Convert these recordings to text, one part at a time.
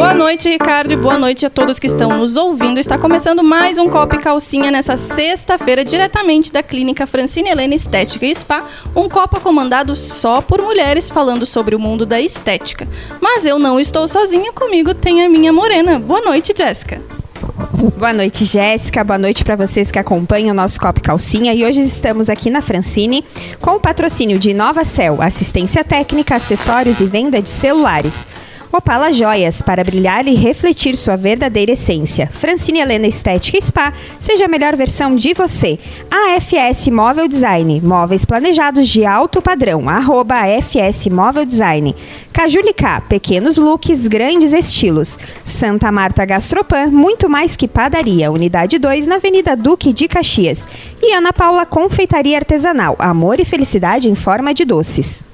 Boa noite, Ricardo, e boa noite a todos que estão nos ouvindo. Está começando mais um Copo e Calcinha nessa sexta-feira, diretamente da Clínica Francine Helena Estética e Spa. Um copo comandado só por mulheres falando sobre o mundo da estética. Mas eu não estou sozinha, comigo tem a minha morena. Boa noite, Jéssica. Boa noite, Jéssica. Boa noite para vocês que acompanham o nosso Copo Calcinha. E hoje estamos aqui na Francine com o patrocínio de Nova Cell, assistência técnica, acessórios e venda de celulares. Opala Joias, para brilhar e refletir sua verdadeira essência. Francine Helena Estética Spa, seja a melhor versão de você. AFS Móvel Design, móveis planejados de alto padrão, arroba AFS Móvel Design. Cajulicá, pequenos looks, grandes estilos. Santa Marta Gastropan, muito mais que padaria, unidade 2, na Avenida Duque de Caxias. E Ana Paula Confeitaria Artesanal, amor e felicidade em forma de doces.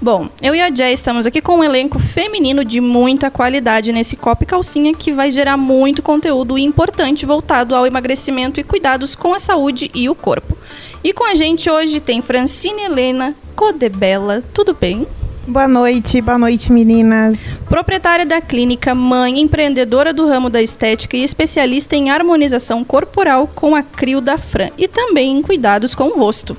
Bom, eu e a Jay estamos aqui com um elenco feminino de muita qualidade nesse copo e calcinha que vai gerar muito conteúdo importante voltado ao emagrecimento e cuidados com a saúde e o corpo. E com a gente hoje tem Francine Helena Codebella, tudo bem? Boa noite, boa noite meninas. Proprietária da clínica, mãe, empreendedora do ramo da estética e especialista em harmonização corporal com a Crio da Fran e também em cuidados com o rosto.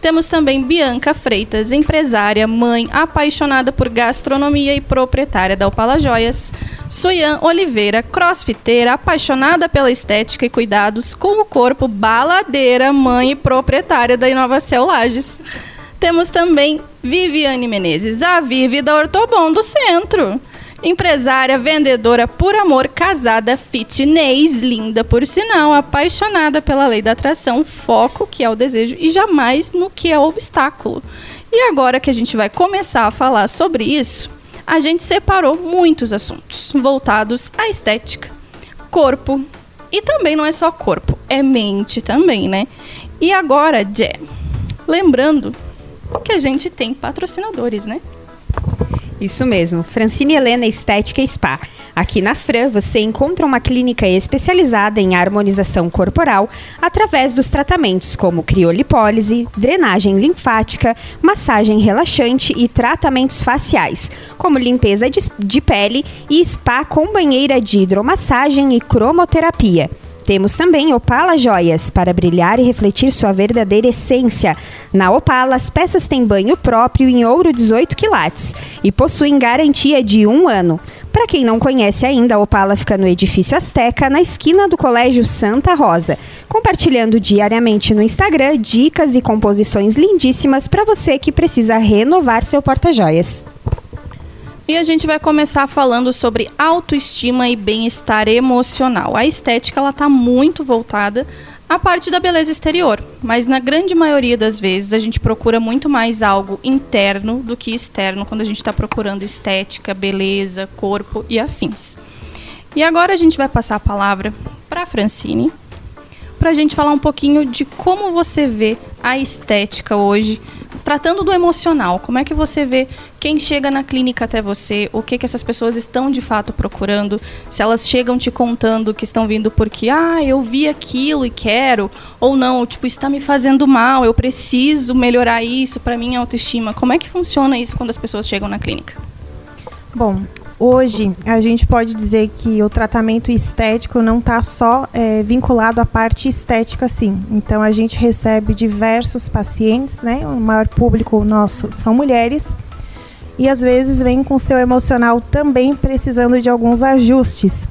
Temos também Bianca Freitas, empresária, mãe, apaixonada por gastronomia e proprietária da Opala Joias. Suyan Oliveira, crossfiteira, apaixonada pela estética e cuidados com o corpo, baladeira, mãe e proprietária da Inovacel Lages. Temos também Viviane Menezes, a Vivi da Ortobon do Centro. Empresária, vendedora por amor, casada, fitness, linda por sinal, apaixonada pela lei da atração, foco que é o desejo e jamais no que é o obstáculo. E agora que a gente vai começar a falar sobre isso, a gente separou muitos assuntos voltados à estética, corpo e também não é só corpo, é mente também, né? E agora, Jé, lembrando que a gente tem patrocinadores, né? Isso mesmo, Francine Helena Estética Spa. Aqui na Fran você encontra uma clínica especializada em harmonização corporal através dos tratamentos como criolipólise, drenagem linfática, massagem relaxante e tratamentos faciais, como limpeza de, de pele e spa com banheira de hidromassagem e cromoterapia. Temos também Opala Joias, para brilhar e refletir sua verdadeira essência. Na Opala, as peças têm banho próprio em ouro 18 quilates e possuem garantia de um ano. Para quem não conhece ainda, a Opala fica no edifício Azteca, na esquina do Colégio Santa Rosa, compartilhando diariamente no Instagram dicas e composições lindíssimas para você que precisa renovar seu porta-joias. E a gente vai começar falando sobre autoestima e bem-estar emocional. A estética ela está muito voltada à parte da beleza exterior, mas na grande maioria das vezes a gente procura muito mais algo interno do que externo quando a gente está procurando estética, beleza, corpo e afins. E agora a gente vai passar a palavra para Francine, para a gente falar um pouquinho de como você vê a estética hoje tratando do emocional, como é que você vê quem chega na clínica até você, o que que essas pessoas estão de fato procurando, se elas chegam te contando que estão vindo porque, ah, eu vi aquilo e quero, ou não, tipo, está me fazendo mal, eu preciso melhorar isso para minha autoestima. Como é que funciona isso quando as pessoas chegam na clínica? Bom, hoje a gente pode dizer que o tratamento estético não está só é, vinculado à parte estética, sim. Então a gente recebe diversos pacientes, né? O maior público nosso são mulheres e às vezes vem com seu emocional também precisando de alguns ajustes.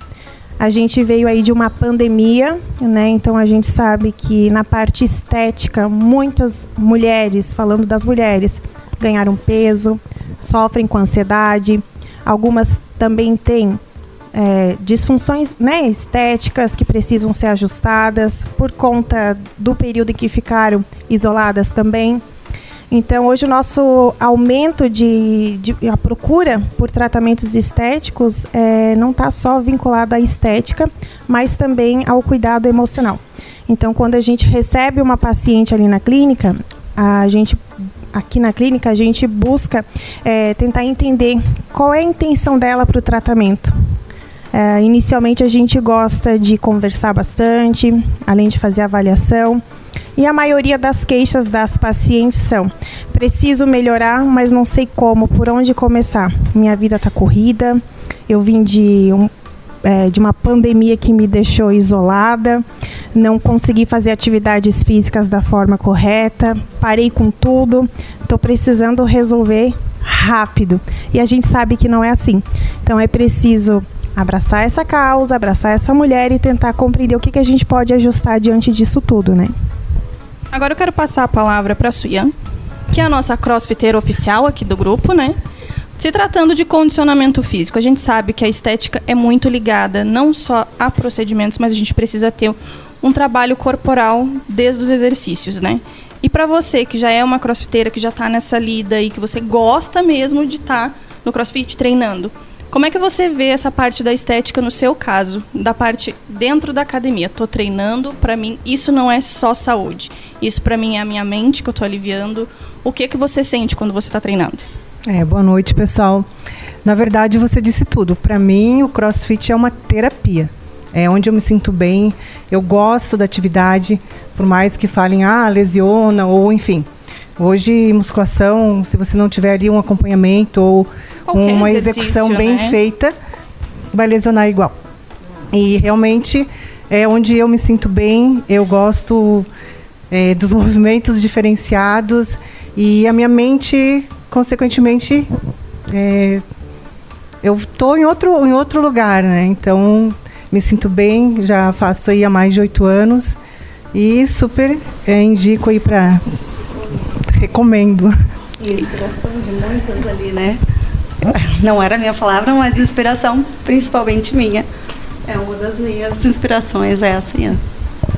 A gente veio aí de uma pandemia, né? Então a gente sabe que na parte estética muitas mulheres, falando das mulheres, ganharam peso, sofrem com ansiedade Algumas também têm é, disfunções né, estéticas que precisam ser ajustadas por conta do período em que ficaram isoladas também. Então, hoje o nosso aumento de, de a procura por tratamentos estéticos é, não está só vinculado à estética, mas também ao cuidado emocional. Então, quando a gente recebe uma paciente ali na clínica, a gente aqui na clínica, a gente busca é, tentar entender qual é a intenção dela para o tratamento. É, inicialmente, a gente gosta de conversar bastante, além de fazer avaliação. E a maioria das queixas das pacientes são: preciso melhorar, mas não sei como, por onde começar. Minha vida está corrida, Eu vim de um, é, de uma pandemia que me deixou isolada, não consegui fazer atividades físicas da forma correta, parei com tudo, estou precisando resolver rápido. E a gente sabe que não é assim. Então é preciso abraçar essa causa, abraçar essa mulher e tentar compreender o que, que a gente pode ajustar diante disso tudo, né? Agora eu quero passar a palavra para a Suyan, que é a nossa crossfiteira oficial aqui do grupo, né? Se tratando de condicionamento físico, a gente sabe que a estética é muito ligada não só a procedimentos, mas a gente precisa ter um trabalho corporal desde os exercícios, né? E para você que já é uma crossfiteira, que já está nessa lida e que você gosta mesmo de estar tá no crossfit treinando, como é que você vê essa parte da estética no seu caso, da parte dentro da academia? Tô treinando, para mim isso não é só saúde. Isso para mim é a minha mente que eu tô aliviando. O que que você sente quando você está treinando? É, boa noite, pessoal. Na verdade, você disse tudo. Para mim, o CrossFit é uma terapia. É onde eu me sinto bem. Eu gosto da atividade, por mais que falem, ah, lesiona ou enfim. Hoje, musculação, se você não tiver ali um acompanhamento ou Qualquer uma execução bem né? feita, vai lesionar igual. E realmente é onde eu me sinto bem. Eu gosto é, dos movimentos diferenciados e a minha mente consequentemente, é, eu estou em outro, em outro lugar, né? Então, me sinto bem, já faço aí há mais de oito anos e super é, indico aí para recomendo. Inspiração de muitas ali, né? Não era minha palavra, mas inspiração principalmente minha. É uma das minhas inspirações, é assim.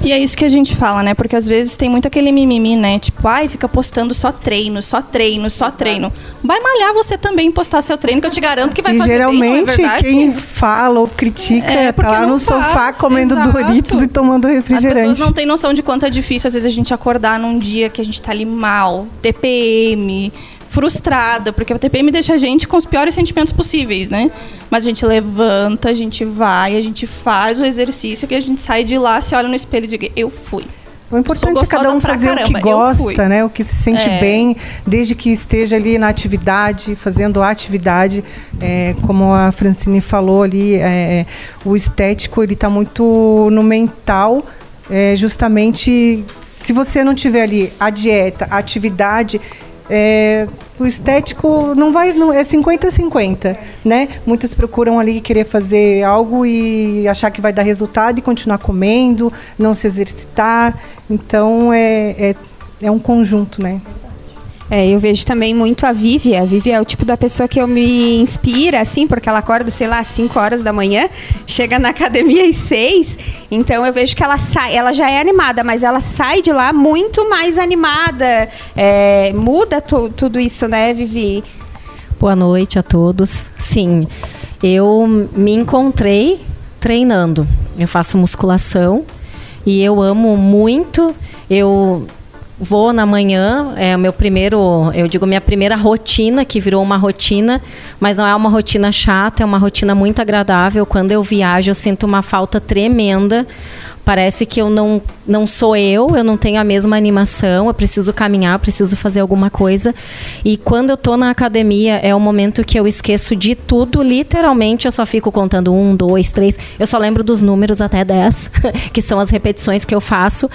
E é isso que a gente fala, né? Porque às vezes tem muito aquele mimimi, né? Tipo, ai, fica postando só treino, só treino, só Exato. treino. Vai malhar você também postar seu treino, que eu te garanto que vai e fazer geralmente bem, é quem fala ou critica é, tá lá no faz, sofá comendo exato. Doritos e tomando refrigerante. As pessoas não têm noção de quanto é difícil às vezes a gente acordar num dia que a gente tá ali mal, TPM, frustrada, porque a TPM deixa a gente com os piores sentimentos possíveis, né? Mas a gente levanta, a gente vai, a gente faz o exercício que a gente sai de lá, se olha no espelho e diz, eu fui. O importante é cada um fazer caramba. o que gosta, né? O que se sente é. bem, desde que esteja ali na atividade, fazendo a atividade. É, como a Francine falou ali, é, o estético ele está muito no mental, é, justamente se você não tiver ali a dieta, a atividade, é, o estético não vai não, é 50-50, né? Muitas procuram ali querer fazer algo e achar que vai dar resultado e continuar comendo, não se exercitar. Então é, é, é um conjunto, né? É, eu vejo também muito a Vivi. A Vivi é o tipo da pessoa que eu me inspira, assim, porque ela acorda, sei lá, às 5 horas da manhã, chega na academia às 6. Então eu vejo que ela sai, ela já é animada, mas ela sai de lá muito mais animada. É, muda tu, tudo isso, né, Vivi? Boa noite a todos. Sim, eu me encontrei treinando. Eu faço musculação e eu amo muito. Eu vou na manhã, é o meu primeiro, eu digo minha primeira rotina, que virou uma rotina, mas não é uma rotina chata, é uma rotina muito agradável. Quando eu viajo, eu sinto uma falta tremenda. Parece que eu não, não sou eu, eu não tenho a mesma animação, eu preciso caminhar, eu preciso fazer alguma coisa. E quando eu tô na academia, é o momento que eu esqueço de tudo, literalmente, eu só fico contando um, dois, três. Eu só lembro dos números até dez, que são as repetições que eu faço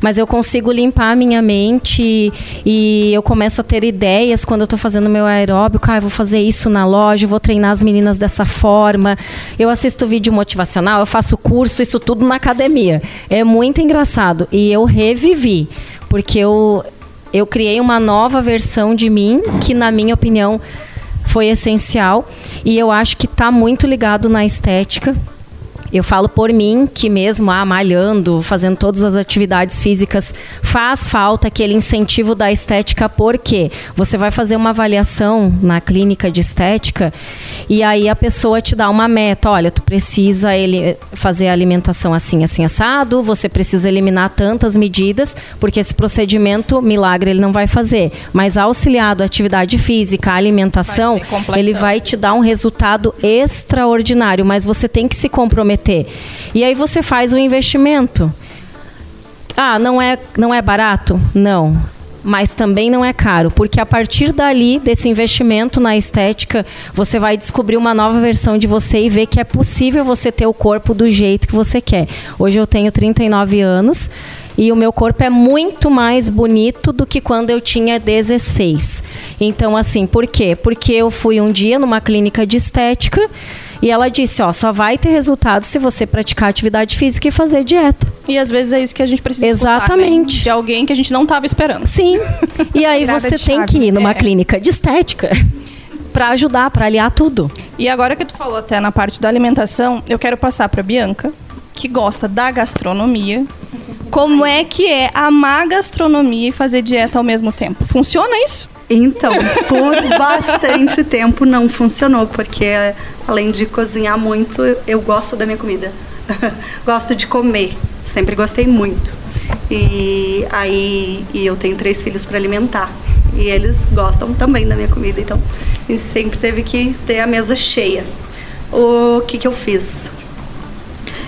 mas eu consigo limpar a minha mente e eu começo a ter ideias quando eu estou fazendo meu aeróbico. Ah, eu vou fazer isso na loja, vou treinar as meninas dessa forma. Eu assisto vídeo motivacional, eu faço curso, isso tudo na academia. É muito engraçado. E eu revivi, porque eu, eu criei uma nova versão de mim que, na minha opinião, foi essencial. E eu acho que está muito ligado na estética eu falo por mim que mesmo ah, malhando, fazendo todas as atividades físicas, faz falta aquele incentivo da estética, porque você vai fazer uma avaliação na clínica de estética e aí a pessoa te dá uma meta, olha, tu precisa ele fazer a alimentação assim, assim assado, você precisa eliminar tantas medidas, porque esse procedimento milagre ele não vai fazer, mas auxiliado à atividade física, à alimentação, vai ele vai te dar um resultado extraordinário, mas você tem que se comprometer ter. E aí você faz o investimento. Ah, não é, não é barato? Não. mas também não é caro, porque a partir dali, desse investimento na estética, você vai descobrir uma nova versão de você e ver que é possível você ter o corpo do jeito que você quer. Hoje eu tenho 39 anos e o meu corpo é muito mais bonito do que quando eu tinha 16. Então, assim, por quê? Porque eu fui um dia numa clínica de estética e ela disse, ó, só vai ter resultado se você praticar atividade física e fazer dieta. E às vezes é isso que a gente precisa escutar, né? Exatamente. De alguém que a gente não estava esperando. Sim. E aí você tem que ir numa É. clínica de estética para ajudar, para aliar tudo. E agora que tu falou até na parte da alimentação, eu quero passar para Bianca, que gosta da gastronomia. Como é que é amar gastronomia e fazer dieta ao mesmo tempo? Funciona isso? Então, por bastante tempo não funcionou, porque além de cozinhar muito, eu, gosto da minha comida. gosto de comer, sempre gostei muito. E aí e eu tenho três filhos para alimentar. E eles gostam também da minha comida, então sempre teve que ter a mesa cheia. O que, que eu fiz?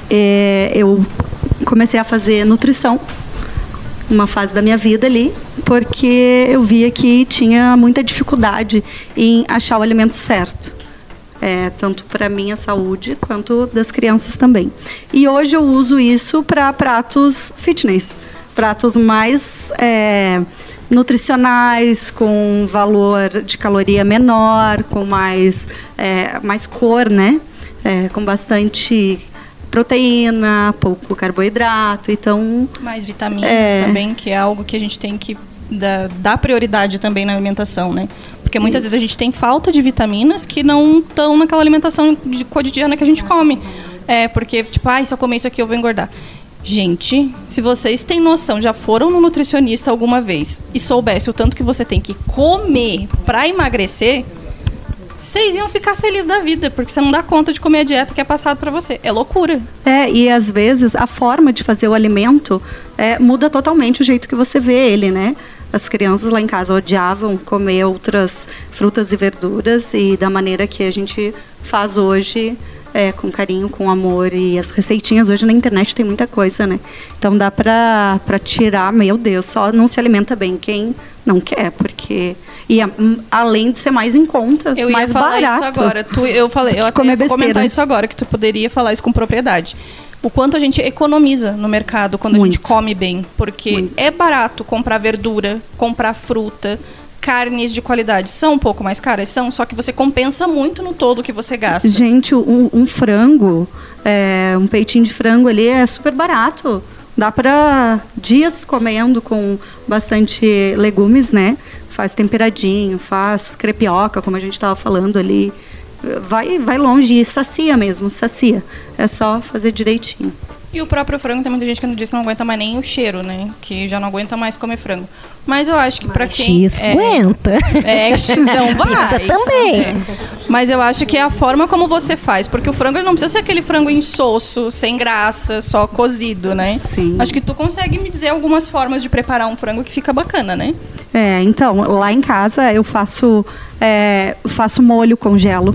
É, eu comecei a fazer nutrição uma fase da minha vida ali, porque eu via que tinha muita dificuldade em achar o alimento certo. É, tanto para minha saúde quanto das crianças também. E hoje eu uso isso para pratos fitness, pratos mais é, nutricionais, com valor de caloria menor, com mais, é, mais cor, né? É, com bastante proteína, pouco carboidrato. Então, Mais vitaminas É. também, que é algo que a gente tem que dar, dar prioridade também na alimentação, né? Porque muitas Isso. vezes a gente tem falta de vitaminas que não estão naquela alimentação de cotidiana que a gente come. É, porque, tipo, ah, se eu comer isso aqui eu vou engordar. Gente, se vocês têm noção, já foram no nutricionista alguma vez e soubesse o tanto que você tem que comer pra emagrecer, vocês iam ficar felizes da vida, porque você não dá conta de comer a dieta que é passada pra você. É loucura. É, e às vezes a forma de fazer o alimento é, muda totalmente o jeito que você vê ele, né? As crianças lá em casa odiavam comer outras frutas e verduras e da maneira que a gente faz hoje, é, com carinho, com amor e as receitinhas hoje na internet tem muita coisa, né? Então dá pra, pra tirar, meu Deus, só não se alimenta bem quem não quer, porque e hum, além de ser mais em conta, Eu mais ia falar barato. isso agora. Tu, eu falei, eu até ia comentar isso agora, que tu poderia falar isso com propriedade. O quanto a gente economiza no mercado quando a gente Muito. come bem. Porque Muito. é barato comprar verdura, comprar fruta, carnes de qualidade. São um pouco mais caras? São, só que você compensa muito no todo que você gasta. Gente, um, um frango, é, um peitinho de frango ali é super barato. Dá para dias comendo com bastante legumes, né? Faz temperadinho, faz crepioca, como a gente estava falando ali. Vai, vai longe e sacia mesmo, sacia. É só fazer direitinho. E o próprio frango, tem muita gente que não diz que não aguenta mais nem o cheiro, né? Que já não aguenta mais comer frango. Mas eu acho que pra quem... X é, aguenta. É, xizão vai. Pizza também. É. Mas eu acho que é a forma como você faz. Porque o frango ele não precisa ser aquele frango insosso, sem graça, só cozido, né? Sim. Acho que tu consegue me dizer algumas formas de preparar um frango que fica bacana, né? É, então, lá em casa eu faço, é, faço molho, congelo.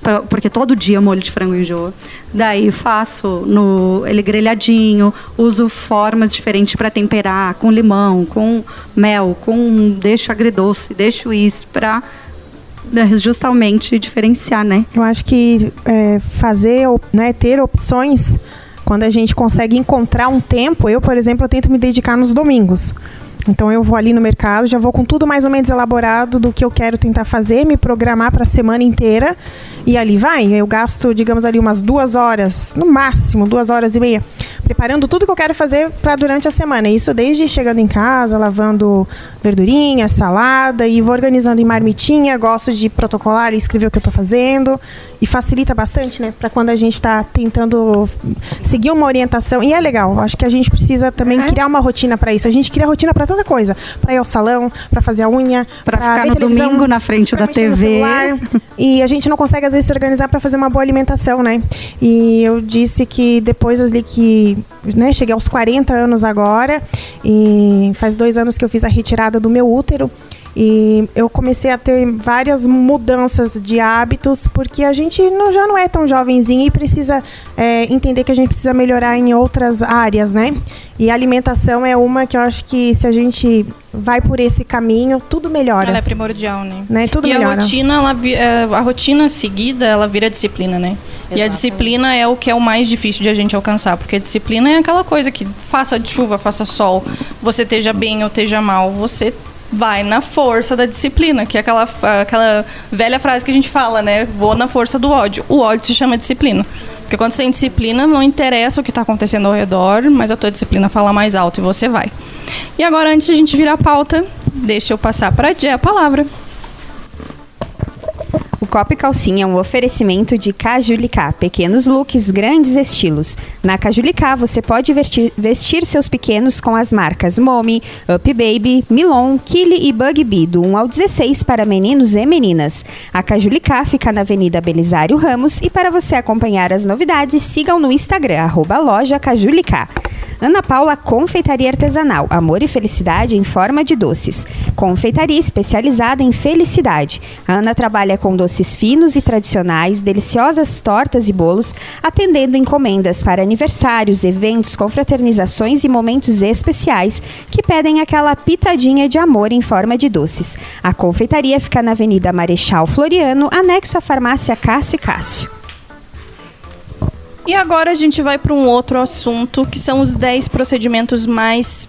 pra- Porque todo dia molho de frango enjoa. Daí faço no ele grelhadinho, uso formas diferentes para temperar, com limão, com mel, com deixo agridoce, deixo isso para justamente diferenciar, né? Eu acho que é, fazer, né, ter opções, quando a gente consegue encontrar um tempo, eu, por exemplo, eu tento me dedicar nos domingos. Então eu vou ali no mercado, já vou com tudo mais ou menos elaborado do que eu quero tentar fazer, me programar para a semana inteira e ali vai. Eu gasto, digamos ali, umas duas horas, no máximo duas horas e meia, preparando tudo que eu quero fazer para durante a semana. Isso desde chegando em casa, lavando verdurinha, salada e vou organizando em marmitinha. Gosto de protocolar e escrever o que eu estou fazendo e facilita bastante, né? Para quando a gente está tentando seguir uma orientação e é legal. Acho que a gente precisa também criar uma rotina para isso. A gente cria rotina para tanta coisa, para ir ao salão, para fazer a unha, Pra ficar no domingo na frente da TV. E a gente não consegue às vezes se organizar para fazer uma boa alimentação, né? E eu disse que depois ali que, né, cheguei aos 40 anos agora e faz dois anos que eu fiz a retirada do meu útero E eu comecei a ter várias mudanças de hábitos, porque a gente não, já não é tão jovenzinho e precisa é, entender que a gente precisa melhorar em outras áreas, né? E a alimentação é uma que eu acho que se a gente vai por esse caminho, tudo melhora. Ela é primordial, né? né? Tudo e melhora. a rotina, ela, é, a rotina seguida, ela vira disciplina, né? E a Exatamente. disciplina é o que é o mais difícil de a gente alcançar, porque a disciplina é aquela coisa que faça de chuva, faça sol, você esteja bem ou esteja mal, você vai na força da disciplina, que é aquela, aquela velha frase que a gente fala, né? Vou na força do ódio. O ódio se chama disciplina. Porque quando você tem disciplina, não interessa o que está acontecendo ao redor, mas a tua disciplina fala mais alto e você vai. E agora, antes de a gente virar a pauta, deixa eu passar para a Jé a palavra. O Copo e Calcinha é um oferecimento de Cajulicá, pequenos looks, grandes estilos. Na Cajulicá você pode vestir, vestir seus pequenos com as marcas Momi, Up Baby, Milon, Kili e Bug Bee, do 1 ao 16 para meninos e meninas. A Cajulicá fica na Avenida Belisário Ramos e para você acompanhar as novidades, sigam no Instagram, arroba loja Cajulicá. Ana Paula Confeitaria Artesanal, amor e felicidade em forma de doces. Confeitaria especializada em felicidade. A Ana trabalha com doces finos e tradicionais, deliciosas tortas e bolos, atendendo encomendas para aniversários, eventos, confraternizações e momentos especiais que pedem aquela pitadinha de amor em forma de doces. A confeitaria fica na Avenida Marechal Floriano, anexo à farmácia Cássio e Cássio. E agora a gente vai para um outro assunto, que são os 10 procedimentos mais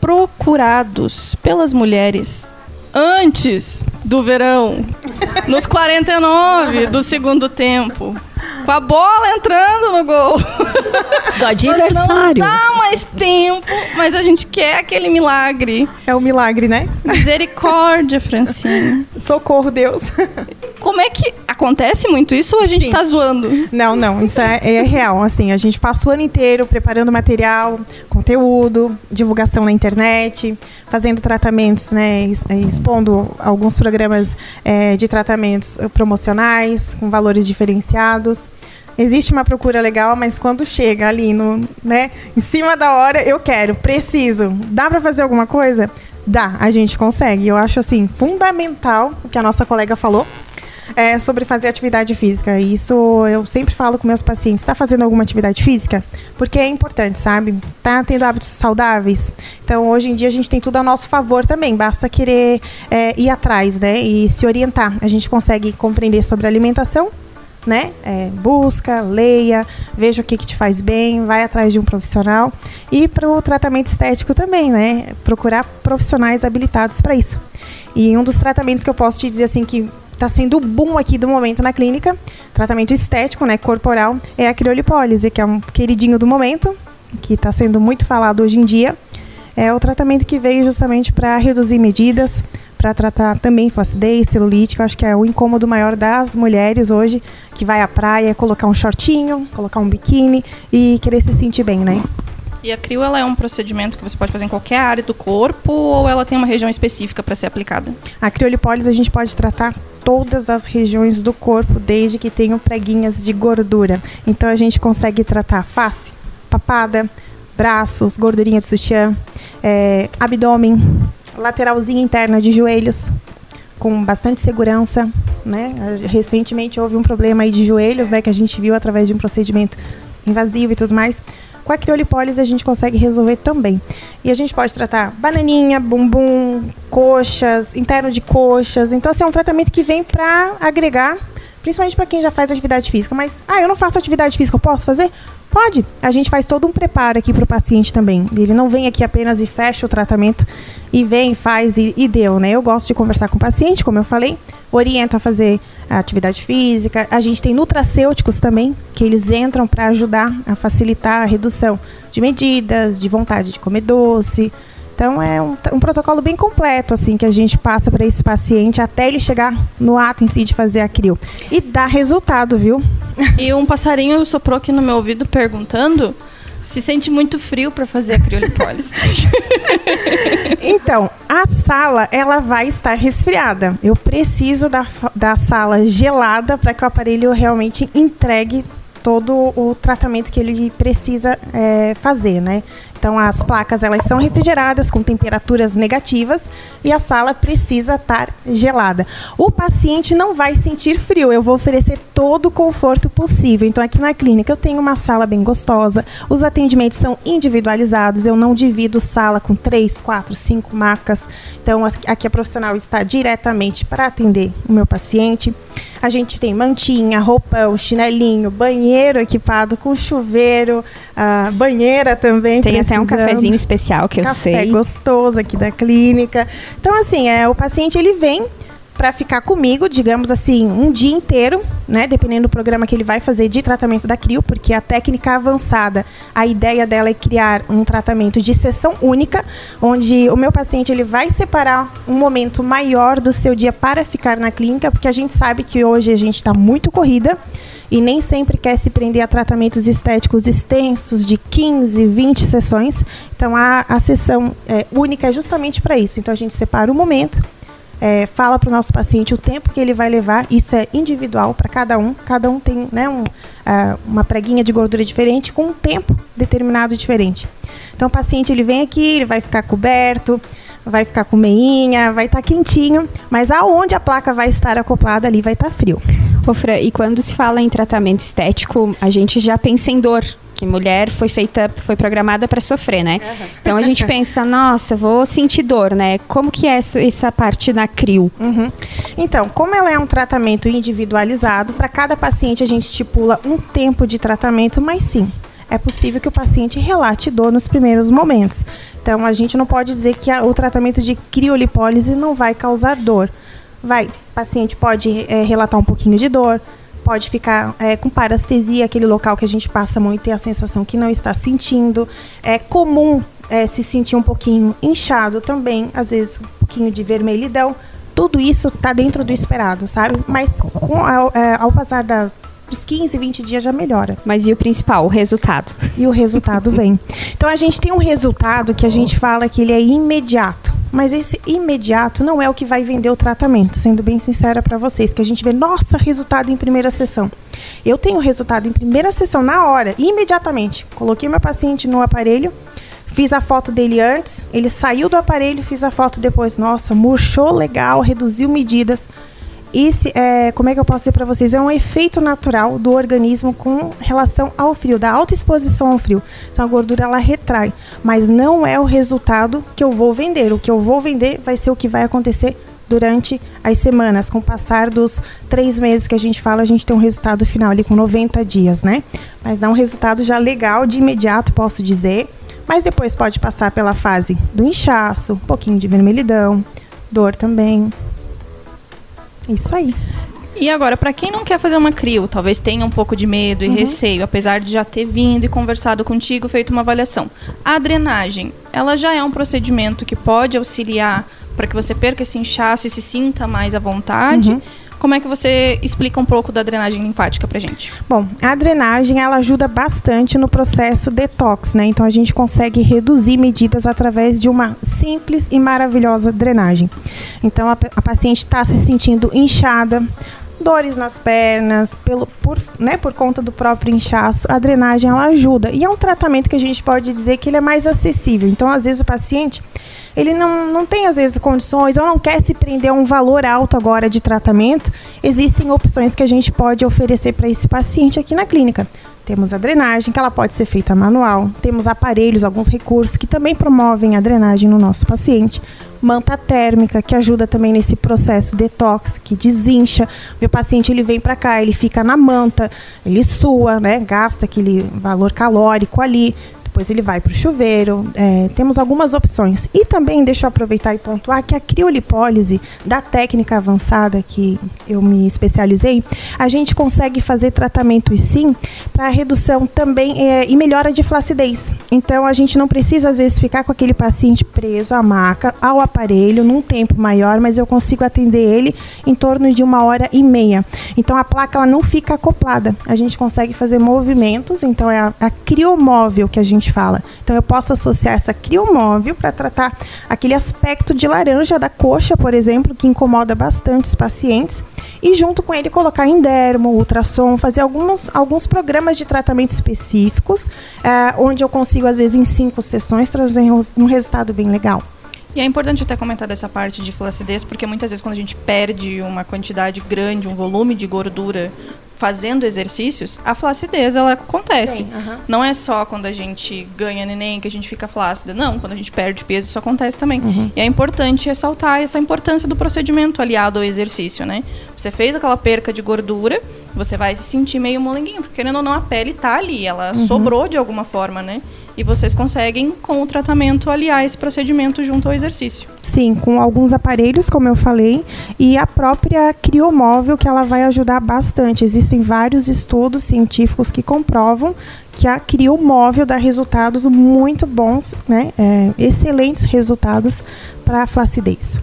procurados pelas mulheres antes do verão, nos 49 do segundo tempo. Com a bola entrando no gol. Do adversário. Não dá mais tempo, mas a gente quer aquele milagre. É um milagre, né? Misericórdia, Francine. Socorro, Deus. Como é que acontece muito isso ou a gente Sim. tá zoando? Não, não, isso é, é real. Assim, a gente passa o ano inteiro preparando material, conteúdo, divulgação na internet, fazendo tratamentos, né, eh, expondo alguns programas eh, de tratamentos eh, promocionais com valores diferenciados. Existe uma procura legal, mas quando chega ali no, né, em cima da hora, eu quero, preciso. Dá para fazer alguma coisa? Dá, a gente consegue. Eu acho assim fundamental o que a nossa colega falou é, sobre fazer atividade física. Isso eu sempre falo com meus pacientes. Está fazendo alguma atividade física? Porque é importante, sabe? Tá tendo hábitos saudáveis. Então, hoje em dia, a gente tem tudo a nosso favor também. Basta querer é, ir atrás, né? E se orientar. A gente consegue compreender sobre alimentação, né? É, busca, leia, veja o que, que te faz bem, vai atrás de um profissional. E para o tratamento estético também, né? Procurar profissionais habilitados para isso. E um dos tratamentos que eu posso te dizer assim que está sendo boom aqui do momento na clínica, tratamento estético, né, corporal, é a criolipólise, que é um queridinho do momento, que está sendo muito falado hoje em dia. É o tratamento que veio justamente para reduzir medidas, para tratar também flacidez, celulite, que eu acho que é o incômodo maior das mulheres hoje, que vai à praia, colocar um shortinho, colocar um biquíni e querer se sentir bem, né? E a crio ela é um procedimento que você pode fazer em qualquer área do corpo ou ela tem uma região específica para ser aplicada? A criolipólise a gente pode tratar todas as regiões do corpo, desde que tenham preguinhas de gordura. Então a gente consegue tratar face, papada, braços, gordurinha do sutiã, é, abdômen, lateralzinha interna de joelhos, com bastante segurança, né? Recentemente houve um problema aí de joelhos, né, que a gente viu através de um procedimento invasivo e tudo mais. Com a criolipólise a gente consegue resolver também. E a gente pode tratar bananinha, bumbum, coxas, interno de coxas. Então, assim, é um tratamento que vem para agregar, principalmente para quem já faz atividade física. Mas, ah, eu não faço atividade física, eu posso fazer? Pode. A gente faz todo um preparo aqui para o paciente também. Ele não vem aqui apenas e fecha o tratamento e vem, faz e, e deu, né? Eu gosto de conversar com o paciente, como eu falei, oriento a fazer a atividade física. A gente tem nutracêuticos também, que eles entram para ajudar a facilitar a redução de medidas, de vontade de comer doce. Então é um, um protocolo bem completo assim que a gente passa para esse paciente até ele chegar no ato em si de fazer a crio. E dá resultado, viu? E um passarinho soprou aqui no meu ouvido perguntando se sente muito frio para fazer a criolipólise. Então, a sala ela vai estar resfriada. Eu preciso da, da sala gelada para que o aparelho realmente entregue todo o tratamento que ele precisa é, fazer, né? Então as placas elas são refrigeradas com temperaturas negativas e a sala precisa estar gelada. O paciente não vai sentir frio. Eu vou oferecer todo o conforto possível. Então aqui na clínica eu tenho uma sala bem gostosa. Os atendimentos são individualizados. Eu não divido sala com três, quatro, cinco macas. Então aqui a profissional está diretamente para atender o meu paciente. A gente tem mantinha, roupão, chinelinho, banheiro equipado com chuveiro, uh, banheira também. Tem até um cafezinho especial que eu Café sei. gostoso aqui da clínica. Então, assim, é, o paciente ele vem para ficar comigo, digamos assim, um dia inteiro, né, dependendo do programa que ele vai fazer de tratamento da CRIO, porque a técnica avançada, a ideia dela é criar um tratamento de sessão única, onde o meu paciente ele vai separar um momento maior do seu dia para ficar na clínica, porque a gente sabe que hoje a gente está muito corrida e nem sempre quer se prender a tratamentos estéticos extensos de 15, 20 sessões. Então a, a sessão é, única é justamente para isso. Então a gente separa o momento é, fala para o nosso paciente o tempo que ele vai levar, isso é individual para cada um, cada um tem né, um, uh, uma preguinha de gordura diferente com um tempo determinado diferente. Então o paciente ele vem aqui, ele vai ficar coberto, vai ficar com meinha, vai estar tá quentinho, mas aonde a placa vai estar acoplada ali vai estar tá frio. Ô, Fran, e quando se fala em tratamento estético, a gente já pensa em dor, que mulher foi feita, foi programada para sofrer, né? Uhum. Então a gente pensa, nossa, vou sentir dor, né? Como que é essa, essa parte na CRIO? Uhum. Então, como ela é um tratamento individualizado, para cada paciente a gente estipula um tempo de tratamento, mas sim, é possível que o paciente relate dor nos primeiros momentos. Então a gente não pode dizer que a, o tratamento de criolipólise não vai causar dor. Vai, o paciente pode é, relatar um pouquinho de dor, pode ficar é, com parestesia, aquele local que a gente passa muito e a sensação que não está sentindo. É comum é, se sentir um pouquinho inchado também, às vezes um pouquinho de vermelhidão. Tudo isso está dentro do esperado, sabe? Mas com, ao, é, ao passar das dos 15, 20 dias já melhora. Mas e o principal, o resultado? E o resultado vem. Então a gente tem um resultado que a gente fala que ele é imediato. Mas esse imediato não é o que vai vender o tratamento, sendo bem sincera para vocês, que a gente vê, nossa, resultado em primeira sessão. Eu tenho resultado em primeira sessão na hora, imediatamente. Coloquei meu paciente no aparelho, fiz a foto dele antes, ele saiu do aparelho, fiz a foto depois. Nossa, murchou legal, reduziu medidas esse é, como é que eu posso dizer para vocês? É um efeito natural do organismo com relação ao frio, da alta exposição ao frio. Então a gordura ela retrai, mas não é o resultado que eu vou vender. O que eu vou vender vai ser o que vai acontecer durante as semanas. Com o passar dos três meses que a gente fala, a gente tem um resultado final ali com 90 dias, né? Mas dá um resultado já legal de imediato, posso dizer. Mas depois pode passar pela fase do inchaço, um pouquinho de vermelhidão, dor também, isso aí. E agora, para quem não quer fazer uma crio, talvez tenha um pouco de medo e uhum. receio, apesar de já ter vindo e conversado contigo, feito uma avaliação. A drenagem, ela já é um procedimento que pode auxiliar para que você perca esse inchaço e se sinta mais à vontade? Uhum. Como é que você explica um pouco da drenagem linfática pra gente? Bom, a drenagem ela ajuda bastante no processo detox, né? Então a gente consegue reduzir medidas através de uma simples e maravilhosa drenagem. Então a, a paciente está se sentindo inchada, dores nas pernas, pelo, por, né, por conta do próprio inchaço, a drenagem ela ajuda. E é um tratamento que a gente pode dizer que ele é mais acessível. Então, às vezes, o paciente ele não, não tem, às vezes, condições ou não quer se prender a um valor alto agora de tratamento. Existem opções que a gente pode oferecer para esse paciente aqui na clínica. Temos a drenagem, que ela pode ser feita manual. Temos aparelhos, alguns recursos que também promovem a drenagem no nosso paciente manta térmica, que ajuda também nesse processo detox, que desincha. Meu paciente ele vem para cá, ele fica na manta, ele sua, né? Gasta aquele valor calórico ali depois ele vai para o chuveiro. É, temos algumas opções. E também, deixa eu aproveitar e pontuar que a criolipólise, da técnica avançada que eu me especializei, a gente consegue fazer tratamentos sim para redução também é, e melhora de flacidez. Então a gente não precisa às vezes ficar com aquele paciente preso à maca, ao aparelho, num tempo maior, mas eu consigo atender ele em torno de uma hora e meia. Então a placa ela não fica acoplada. A gente consegue fazer movimentos, então é a, a criomóvel que a gente gente fala. Então eu posso associar essa criomóvel para tratar aquele aspecto de laranja da coxa, por exemplo, que incomoda bastante os pacientes. e junto com ele colocar em dermo, ultrassom, fazer alguns, alguns programas de tratamento específicos, é, onde eu consigo, às vezes, em cinco sessões, trazer um resultado bem legal. E é importante até comentar dessa parte de flacidez, porque muitas vezes quando a gente perde uma quantidade grande, um volume de gordura fazendo exercícios, a flacidez ela acontece. Sim, aham. Não é só quando a gente ganha neném que a gente fica flácida. Não, quando a gente perde peso isso acontece também. Uhum. E é importante ressaltar essa importância do procedimento aliado ao exercício, né? Você fez aquela perca de gordura, você vai se sentir meio molenguinho, porque querendo ou não a pele tá ali, ela Uhum. sobrou de alguma forma, né? E vocês conseguem com o tratamento aliar esse procedimento junto ao exercício. Sim, com alguns aparelhos, como eu falei, e a própria criomóvel, que ela vai ajudar bastante. Existem vários estudos científicos que comprovam que a criomóvel dá resultados muito bons, né? é, excelentes resultados para a flacidez.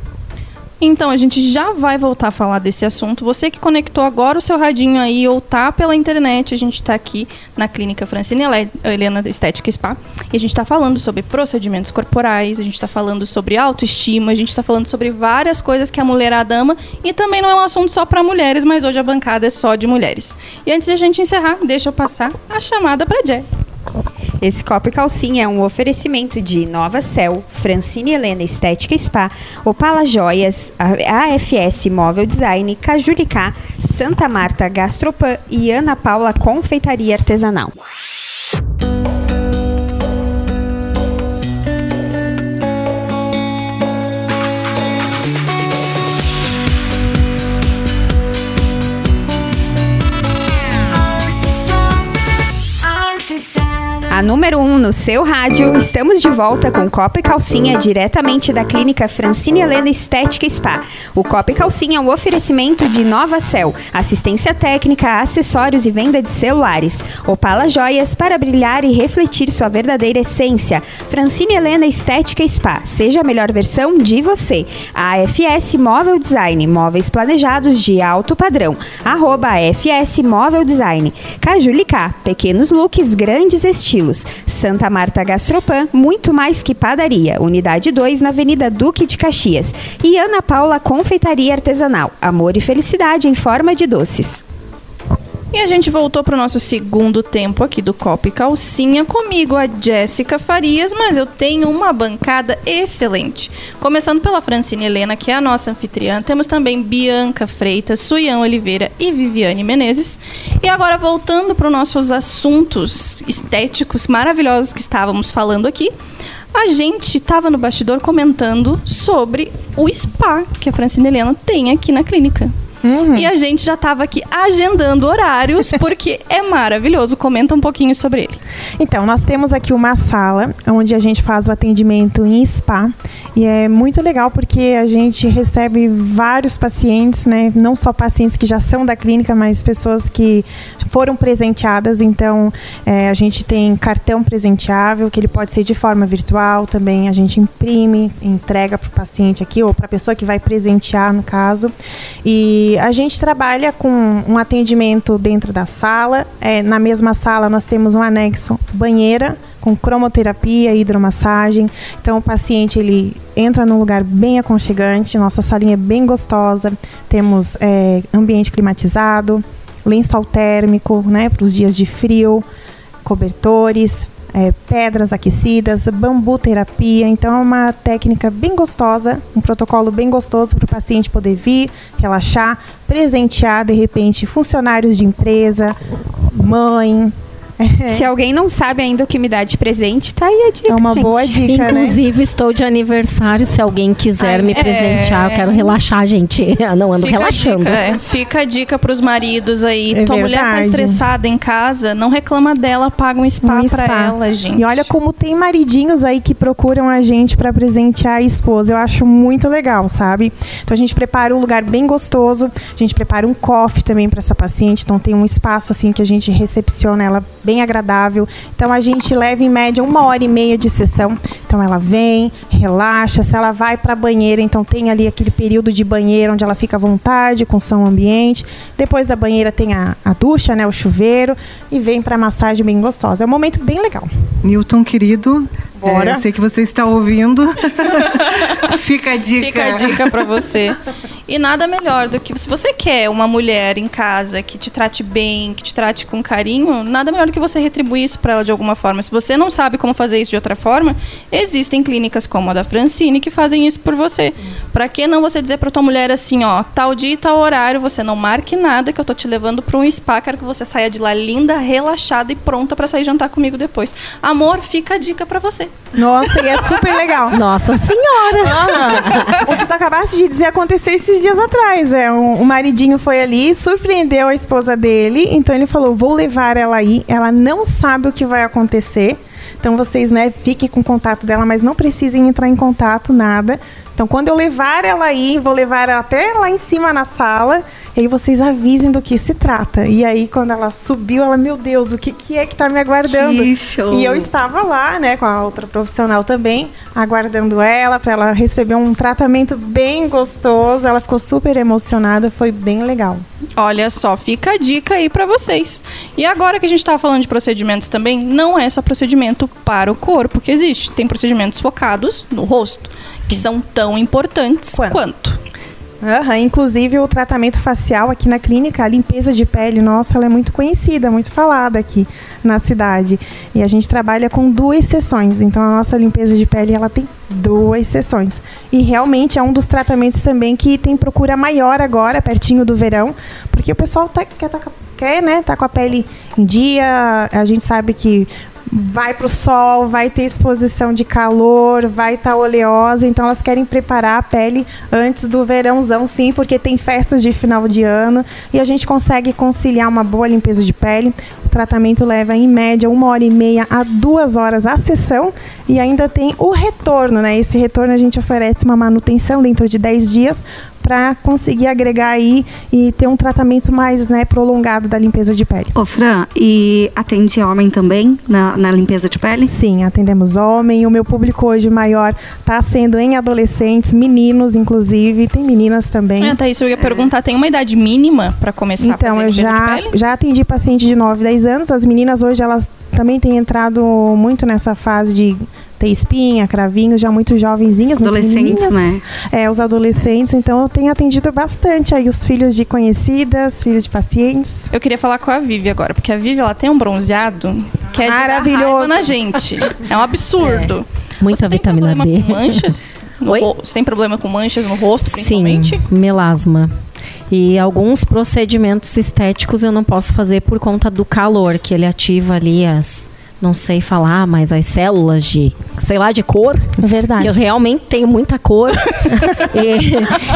Então, a gente já vai voltar a falar desse assunto. Você que conectou agora o seu radinho aí ou tá pela internet, a gente está aqui na Clínica Francine Hele- Helena Estética Spa. E a gente está falando sobre procedimentos corporais, a gente está falando sobre autoestima, a gente está falando sobre várias coisas que a mulherada ama. E também não é um assunto só para mulheres, mas hoje a bancada é só de mulheres. E antes de a gente encerrar, deixa eu passar a chamada para Jé. Esse copo e calcinha é um oferecimento de Nova Cel, Francine Helena Estética Spa, Opala Joias, AFS Móvel Design, Cajuricá, Santa Marta Gastropan e Ana Paula Confeitaria Artesanal. Número 1 um no seu rádio, estamos de volta com Copa e Calcinha diretamente da clínica Francine Helena Estética Spa. O Copa e Calcinha é um oferecimento de Nova Cel, assistência técnica, acessórios e venda de celulares. Opala Joias para brilhar e refletir sua verdadeira essência. Francine Helena Estética Spa, seja a melhor versão de você. A AFS Móvel Design, móveis planejados de alto padrão. Arroba AFS Móvel Design. Cajulicá, pequenos looks, grandes estilos. Santa Marta Gastropan, muito mais que padaria. Unidade 2 na Avenida Duque de Caxias. E Ana Paula Confeitaria Artesanal. Amor e felicidade em forma de doces. E a gente voltou para o nosso segundo tempo aqui do Copa Calcinha. Comigo a Jéssica Farias, mas eu tenho uma bancada excelente. Começando pela Francine Helena, que é a nossa anfitriã. Temos também Bianca Freitas, Suian Oliveira e Viviane Menezes. E agora voltando para os nossos assuntos estéticos maravilhosos que estávamos falando aqui. A gente estava no bastidor comentando sobre o spa que a Francine Helena tem aqui na clínica. E a gente já estava aqui agendando horários, porque é maravilhoso. Comenta um pouquinho sobre ele. Então, nós temos aqui uma sala onde a gente faz o atendimento em spa. E é muito legal porque a gente recebe vários pacientes, né? Não só pacientes que já são da clínica, mas pessoas que foram presenteadas. Então, é, a gente tem cartão presenteável, que ele pode ser de forma virtual também. A gente imprime, entrega para o paciente aqui, ou para a pessoa que vai presentear, no caso. E a gente trabalha com um atendimento dentro da sala. É, na mesma sala, nós temos um anexo banheira com cromoterapia, hidromassagem. Então o paciente ele entra num lugar bem aconchegante. Nossa salinha é bem gostosa. Temos é, ambiente climatizado, lençol térmico, né, para os dias de frio, cobertores. É, pedras aquecidas, bambu terapia, então é uma técnica bem gostosa, um protocolo bem gostoso para o paciente poder vir, relaxar, presentear de repente funcionários de empresa, mãe, Se alguém não sabe ainda o que me dá de presente, tá aí a dica. É uma gente. boa dica, né? Inclusive, estou de aniversário. Se alguém quiser Ai, me é. presentear, eu quero relaxar, gente. Eu não ando Fica relaxando. A dica, é. Fica a dica pros maridos aí. É Tua mulher tá estressada em casa, não reclama dela, paga um spa Um pra spa. ela, gente. E olha como tem maridinhos aí que procuram a gente para presentear a esposa. Eu acho muito legal, sabe? Então a gente prepara um lugar bem gostoso, a gente prepara um coffee também para essa paciente, então tem um espaço assim que a gente recepciona ela bem agradável. Então a gente leva em média uma hora e meia de sessão. Então ela vem, relaxa, se ela vai para banheira, então tem ali aquele período de banheira onde ela fica à vontade com som ambiente. Depois da banheira tem a, a ducha, né, o chuveiro e vem para massagem bem gostosa. É um momento bem legal. Newton, querido, Bora. é, eu sei que você está ouvindo. Fica a dica. Fica a dica pra você. E nada melhor do que se você quer uma mulher em casa que te trate bem, que te trate com carinho, nada melhor do que você retribuir isso para ela de alguma forma. Se você não sabe como fazer isso de outra forma, existem clínicas como a da Francine que fazem isso por você. Para que não você dizer para tua mulher assim, ó, tal dia e tal horário, você não marque nada que eu tô te levando para um spa, quero que você saia de lá linda, relaxada e pronta para sair jantar comigo depois. Amor, fica a dica para você. Nossa, e é super legal. Nossa senhora! Ah, o que tu acabaste de dizer aconteceu esses dias atrás. É, um, o maridinho foi ali, surpreendeu a esposa dele, então ele falou: vou levar ela aí. Ela não sabe o que vai acontecer. Então vocês, né, fiquem com contato dela, mas não precisem entrar em contato, nada. Então quando eu levar ela aí, vou levar ela até lá em cima na sala e aí vocês avisem do que se trata. E aí, quando ela subiu, ela, meu Deus, o que, que é que tá me aguardando? Que show. E eu estava lá, né, com a outra profissional também, aguardando ela para ela receber um tratamento bem gostoso. Ela ficou super emocionada, foi bem legal. Olha só, fica a dica aí para vocês. E agora que a gente tá falando de procedimentos também, não é só procedimento para o corpo que existe. Tem procedimentos focados no rosto, que são tão importantes Quanto? quanto. Aham, inclusive o tratamento facial aqui na clínica, a limpeza de pele, nossa, ela é muito conhecida, muito falada aqui na cidade. E a gente trabalha com duas sessões. Então a nossa limpeza de pele, ela tem duas sessões. E realmente é um dos tratamentos também que tem procura maior agora, pertinho do verão, porque o pessoal tá, quer, tá, quer né, tá com a pele em dia, a gente sabe que vai para o sol, vai ter exposição de calor, vai estar tá oleosa, então elas querem preparar a pele antes do verãozão, sim, porque tem festas de final de ano e a gente consegue conciliar uma boa limpeza de pele. O tratamento leva em média uma hora e meia a duas horas a sessão e ainda tem o retorno, né? Esse retorno a gente oferece uma manutenção dentro de 10 dias para conseguir agregar aí e ter um tratamento mais né, prolongado da limpeza de pele. Ô, Fran, e atende homem também na, na limpeza de pele? Sim, atendemos homem. O meu público hoje maior está sendo em adolescentes, meninos, inclusive. Tem meninas também. É, Thaís, eu ia perguntar, tem uma idade mínima para começar a Então, fazer eu limpeza já, de pele? já atendi paciente de 9, 10 anos. As meninas hoje, elas também têm entrado muito nessa fase de ter espinha, cravinho, já muito jovenzinhas, muito Adolescentes, menininhas. né? É, os adolescentes. Então, eu tenho atendido bastante aí os filhos de conhecidas, filhos de pacientes. Eu queria falar com a Vivi agora, porque a Vivi ela tem um bronzeado que é Maravilhoso. raiva na gente. É um absurdo. Muita Você tem vitamina problema D. Com manchas? No Você tem problema com manchas no rosto, Sim, principalmente? melasma. E alguns procedimentos estéticos eu não posso fazer por conta do calor, que ele ativa ali as. Não sei falar, mas as células de. sei lá, de cor. É verdade. Que eu realmente tenho muita cor.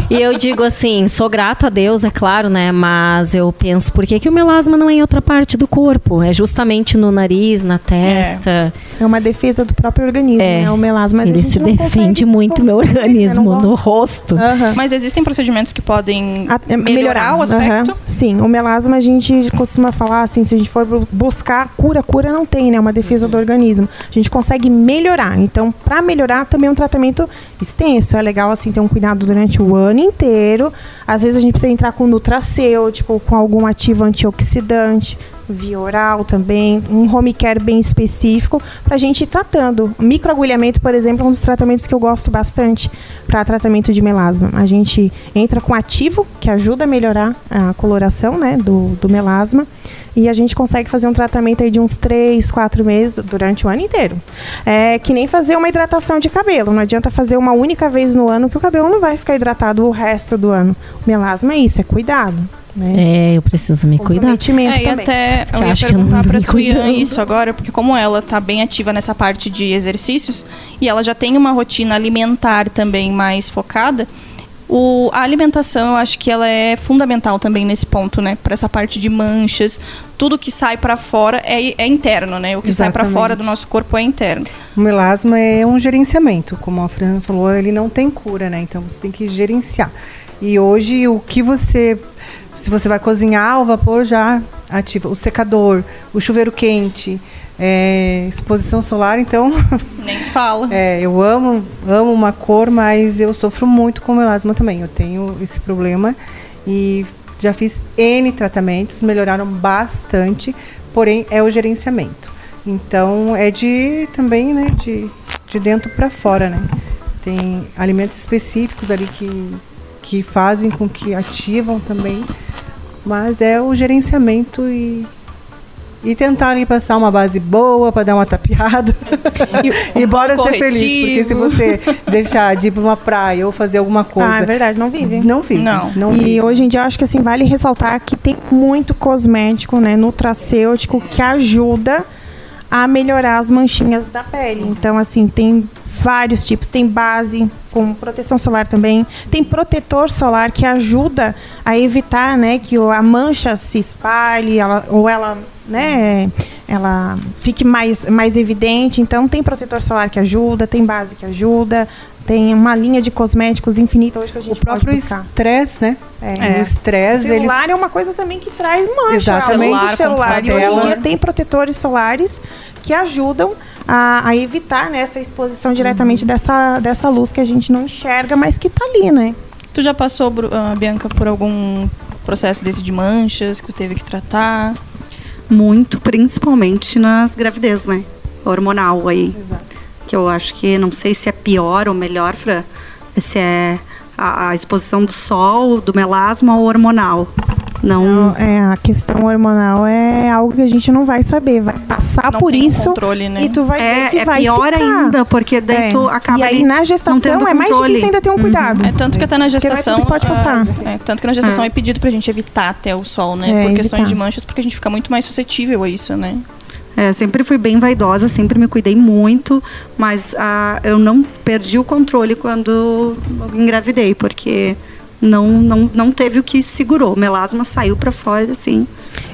e, e eu digo assim, sou grata a Deus, é claro, né? Mas eu penso, por que, que o melasma não é em outra parte do corpo? É justamente no nariz, na testa. É uma defesa do próprio organismo, É. né? O melasma. Ele se defende muito meu né? organismo no rosto. Aham. Mas existem procedimentos que podem A- é, melhorar, o aspecto? aham. Sim, o melasma a gente costuma falar assim, se a gente for bu- buscar cura, cura não tem, né? Uma defesa do organismo. A gente consegue melhorar. Então, para melhorar também é um tratamento extenso. É legal assim ter um cuidado durante o ano inteiro. Às vezes a gente precisa entrar com nutracêutico, com algum ativo antioxidante, via oral também, um home care bem específico para a gente ir tratando. Microagulhamento, por exemplo, é um dos tratamentos que eu gosto bastante para tratamento de melasma. A gente entra com ativo, que ajuda a melhorar a coloração né, do, do melasma. E a gente consegue fazer um tratamento aí de uns 3, 4 meses durante o ano inteiro. É que nem fazer uma hidratação de cabelo. Não adianta fazer uma única vez no ano que o cabelo não vai ficar hidratado o resto do ano. O melasma é isso, é cuidado. Né? É, eu preciso me cuidar. É, e também. até eu Eu ia acho que eu perguntar Suian cuidando. isso agora, porque como ela tá bem ativa nessa parte de exercícios e ela já tem uma rotina alimentar também mais focada, o, a alimentação eu acho que ela é fundamental também nesse ponto, né? Para essa parte de manchas, tudo que sai pra fora é, é interno, né? O que sai pra Exatamente. fora do nosso corpo é interno. O melasma é um gerenciamento, como a Fran falou, ele não tem cura, né? Então você tem que gerenciar. E hoje o que você, se você vai cozinhar, ao vapor já ativa o secador, o chuveiro quente, é, exposição solar, então Nem se fala. é, eu amo, amo uma cor, mas eu sofro muito com melasma também. Eu tenho esse problema e já fiz N tratamentos, melhoraram bastante, porém é o gerenciamento. Então é de também, né, de, de dentro para fora, né? Tem alimentos específicos ali que, que fazem com que ativam também. Mas é o gerenciamento e e tentar ali passar uma base boa para dar uma tapeada. e, e bora ser feliz, porque se você deixar de ir para uma praia ou fazer alguma coisa. Ah, é verdade, não vive. Não vive. Não. não e vive. hoje em dia eu acho que assim vale ressaltar que tem muito cosmético, né, nutracêutico que ajuda a melhorar as manchinhas da pele. Então assim, tem vários tipos, tem base com proteção solar também, tem protetor solar que ajuda a evitar, né, que a mancha se espalhe, ela, ou ela, né, ela fique mais mais evidente. Então tem protetor solar que ajuda, tem base que ajuda, tem uma linha de cosméticos infinita hoje que a gente O próprio pode buscar. estresse, né? É. O estresse, O ele celular é uma coisa também que traz mancha. Exatamente. Além do celular. E hoje em dia tem protetores solares que ajudam a, a evitar né, essa exposição diretamente Uhum. dessa, dessa luz que a gente não enxerga, mas que tá ali, né? Tu já passou, ah, Bianca, por algum processo desse de manchas que tu teve que tratar? Muito, principalmente nas gravidez, né? Hormonal aí. Que eu acho que, não sei se é pior ou melhor, Fran, se é a, a exposição do sol, do melasma ou hormonal. Não, Então, é, a questão hormonal é algo que a gente não vai saber. Vai passar Não por tem isso controle, né? e tu vai ver que é, é vai pior ficar. ainda, porque daí É. tu acaba E aí na não gestação tendo é mais difícil ainda ter um cuidado. É tanto que até na não é gestação. que pode passar. ah, é, tanto que na gestação É. é pedido pra gente evitar até o sol, né? É, por questões evitar. de manchas, porque a gente fica muito mais suscetível a isso, né? É, sempre fui bem vaidosa, sempre me cuidei muito, mas ah, eu não perdi o controle quando engravidei, porque não, não, não teve o que segurou. O melasma saiu para fora, assim.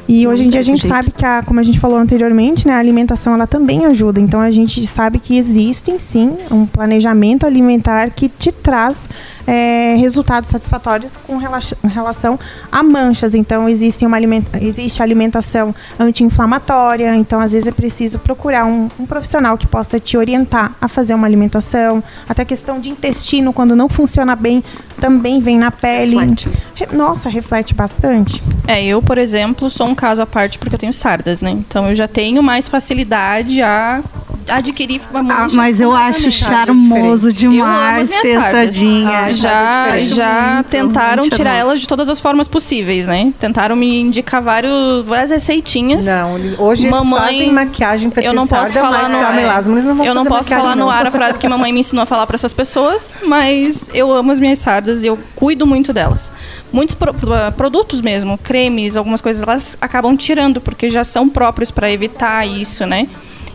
E hoje em dia a gente jeito. sabe que, a, como a gente falou anteriormente, né, a alimentação ela também ajuda. Então a gente sabe que existem sim um planejamento alimentar que te traz é, resultados satisfatórios com rela- relação a manchas. Então existe uma alimenta existe alimentação anti-inflamatória. Então às vezes é preciso procurar um, um profissional que possa te orientar a fazer uma alimentação. Até questão de intestino quando não funciona bem também vem na pele. Reflete. Re- Nossa, reflete bastante. É, eu, por exemplo, sou um caso à parte porque eu tenho sardas, né? Então eu já tenho mais facilidade a adquirir uma Ah, mancha mas eu acho charmoso demais ter sardinha. Ah, já Acho já tentaram muito tirar elas de todas as formas possíveis, né? Tentaram me indicar vários, várias receitinhas. Não, eles- hoje Mamãe- eles fazem maquiagem pra eu não posso falar no ar. melasma eles não vão Eu não posso falar no não. ar a frase que mamãe me ensinou a falar para essas pessoas, mas eu amo as minhas sardas e eu cuido muito delas. Muitos pro- produtos mesmo, cremes, algumas coisas, elas acabam tirando porque já são próprios para evitar isso, né?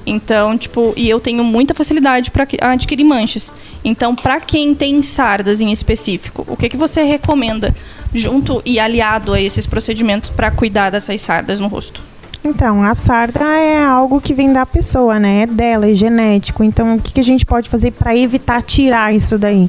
Então, tipo, e eu tenho muita facilidade para adquirir manchas. Então, para quem tem sardas em específico, o que que você recomenda junto e aliado a esses procedimentos para cuidar dessas sardas no rosto? Então, a sarda é algo que vem da pessoa, né? É dela, é genético. Então, o que, que a gente pode fazer para evitar tirar isso daí?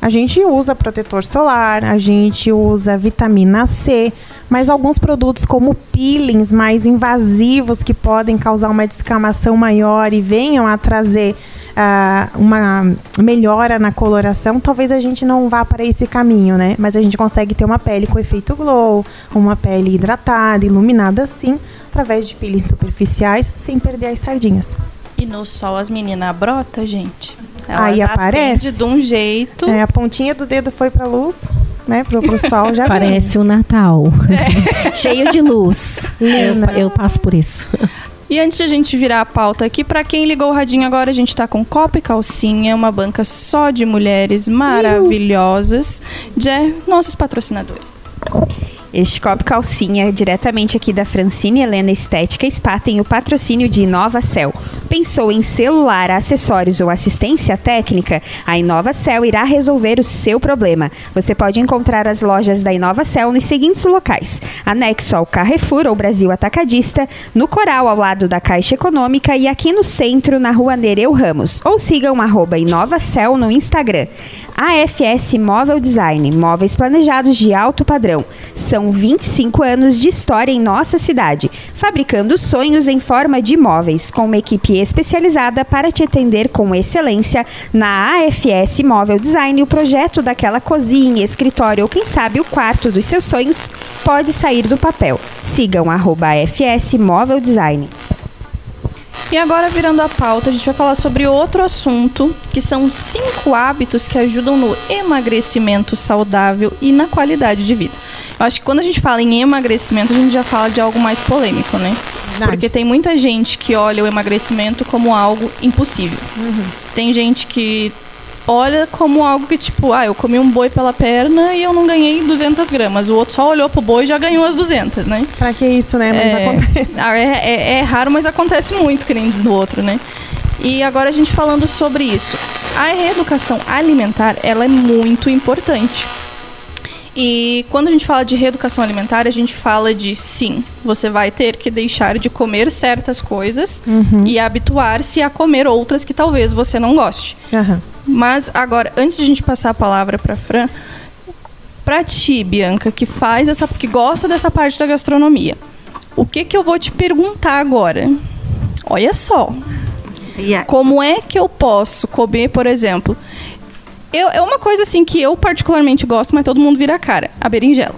A gente usa protetor solar, a gente usa vitamina C, mas alguns produtos como peelings mais invasivos que podem causar uma descamação maior e venham a trazer ah, uma melhora na coloração, talvez a gente não vá para esse caminho, né? Mas a gente consegue ter uma pele com efeito glow, uma pele hidratada, iluminada assim, através de peelings superficiais, sem perder as sardinhas. E no sol as meninas brota, gente. Elas Aí aparece. de um jeito. É, a pontinha do dedo foi para luz, né? Pro, pro sol já. Parece o Natal. Cheio de luz. Linda. Eu, eu passo por isso. E antes de a gente virar a pauta aqui, pra quem ligou o radinho agora, a gente tá com Copa e Calcinha, uma banca só de mulheres maravilhosas, de nossos patrocinadores. Este copo calcinha, diretamente aqui da Francine Helena Estética Spa, tem o patrocínio de Inova Cell. Pensou em celular, acessórios ou assistência técnica? A Inova Cell irá resolver o seu problema. Você pode encontrar as lojas da Inova Cell nos seguintes locais: anexo ao Carrefour ou Brasil Atacadista, no Coral ao lado da Caixa Econômica e aqui no centro, na rua Nereu Ramos. Ou sigam InovaCell no Instagram. AFS Móvel Design, móveis planejados de alto padrão. São 25 anos de história em nossa cidade, fabricando sonhos em forma de móveis, com uma equipe especializada para te atender com excelência. Na AFS Móvel Design, o projeto daquela cozinha, escritório ou quem sabe o quarto dos seus sonhos pode sair do papel. Sigam arroba AFS Móvel Design. E agora, virando a pauta, a gente vai falar sobre outro assunto, que são cinco hábitos que ajudam no emagrecimento saudável e na qualidade de vida. Eu acho que quando a gente fala em emagrecimento, a gente já fala de algo mais polêmico, né? Verdade. Porque tem muita gente que olha o emagrecimento como algo impossível. Tem gente que olha como algo que, tipo, ah, eu comi um boi pela perna e eu não ganhei 200 gramas. O outro só olhou pro boi e já ganhou as 200, né? Pra que isso, né? Mas É, acontece. ah, é, é- é raro, mas acontece muito, que nem diz do outro, né? E agora a gente falando sobre isso. A reeducação alimentar, ela é muito importante. E quando a gente fala de reeducação alimentar, a gente fala de sim, você vai ter que deixar de comer certas coisas e habituar-se a comer outras que talvez você não goste. Aham. Mas agora, antes de a gente passar a palavra para Fran, pra ti, Bianca, que faz essa, que gosta dessa parte da gastronomia, o que que eu vou te perguntar agora? Olha só, é- como é que eu posso comer, por exemplo? Eu, é uma coisa assim que eu particularmente gosto, mas todo mundo vira a cara. A berinjela.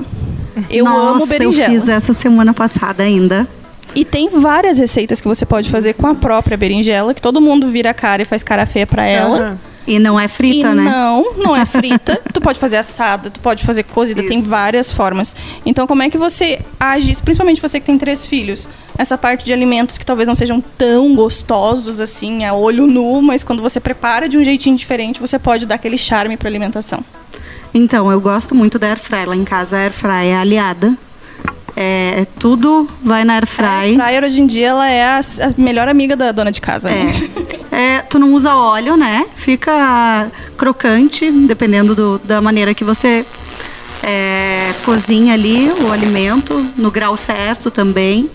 Eu Nossa, amo berinjela. eu fiz essa semana passada ainda. E tem várias receitas que você pode fazer com a própria berinjela, que todo mundo vira a cara e faz cara feia pra ela. Aham. E não é frita, e né? Não, não é frita. tu pode fazer assada, tu pode fazer cozida, tem Isso. várias formas. Então, como é que você age, isso, principalmente você que tem três filhos? Essa parte de alimentos que talvez não sejam tão gostosos assim, a olho nu, mas quando você prepara de um jeitinho diferente, você pode dar aquele charme pra alimentação. Então, eu gosto muito da Airfry. Lá em casa a Airfry é aliada. É, tudo vai na A Airfry. fryer hoje em dia ela é a, a melhor amiga da dona de casa, né? É. É, tu não usa óleo, né? Fica crocante, dependendo do- da maneira que você é, cozinha ali o alimento, no grau certo também.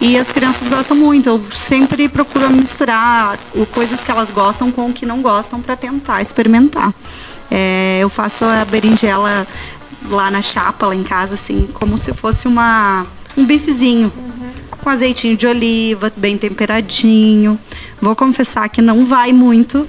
E as crianças gostam muito. Eu sempre procuro misturar o, coisas que elas gostam com o que não gostam para tentar experimentar. É, eu faço a berinjela lá na chapa, lá em casa, assim, como se fosse uma, um bifezinho com azeitinho de oliva, bem temperadinho. Vou confessar que não vai muito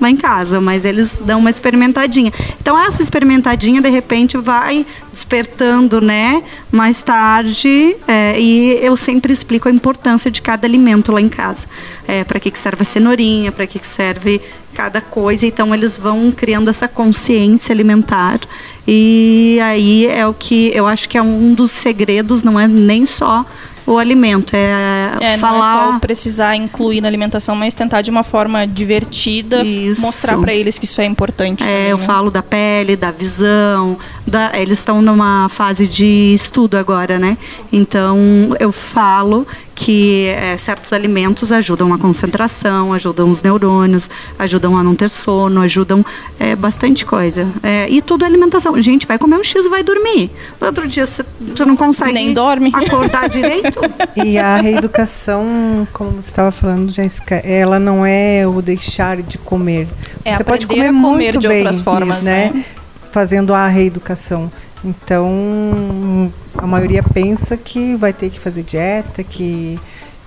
lá em casa, mas eles dão uma experimentadinha. Então essa experimentadinha de repente vai despertando, né? Mais tarde é, e eu sempre explico a importância de cada alimento lá em casa. É, para que que serve a cenourinha, para que que serve cada coisa. Então eles vão criando essa consciência alimentar e aí é o que eu acho que é um dos segredos, não é nem só o alimento, é, É, falar não é só precisar incluir na alimentação, mas tentar de uma forma divertida Isso. mostrar pra eles que isso é importante. É, também, eu né? falo da pele, da visão, da- eles estão numa fase de estudo agora, né? Então eu falo que é, certos alimentos ajudam a concentração, ajudam os neurônios, ajudam a não ter sono, ajudam é, bastante coisa. É, e tudo é alimentação. Gente, vai comer um X e vai dormir. No outro dia você não consegue Nem dorme. acordar direito. E a reeducação, como você estava falando, Jéssica, ela não é o deixar de comer. É você pode comer a comer muito de bem, outras formas, né? né? Fazendo a reeducação. Então, a maioria pensa que vai ter que fazer dieta, que,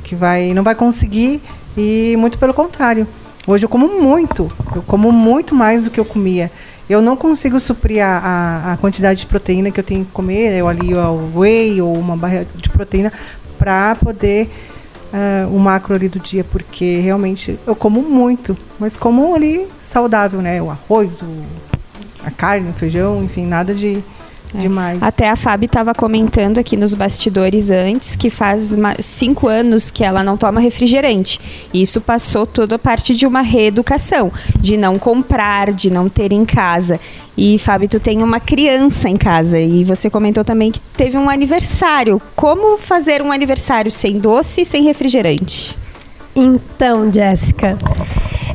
que vai, não vai conseguir, e muito pelo contrário. Hoje eu como muito, eu como muito mais do que eu comia. Eu não consigo suprir a, a, a quantidade de proteína que eu tenho que comer, eu ali o whey ou uma barra de proteína para poder ah, o macro ali do dia, porque realmente eu como muito, mas como ali saudável, né? O arroz, o, a carne, o feijão, enfim, nada de demais. Até a Fábio estava comentando aqui nos bastidores antes que faz cinco anos que ela não toma refrigerante. E Isso passou toda a parte de uma reeducação, de não comprar, de não ter em casa. E Fábio, tu tem uma criança em casa e você comentou também que teve um aniversário. Como fazer um aniversário sem doce e sem refrigerante? Então, Jéssica,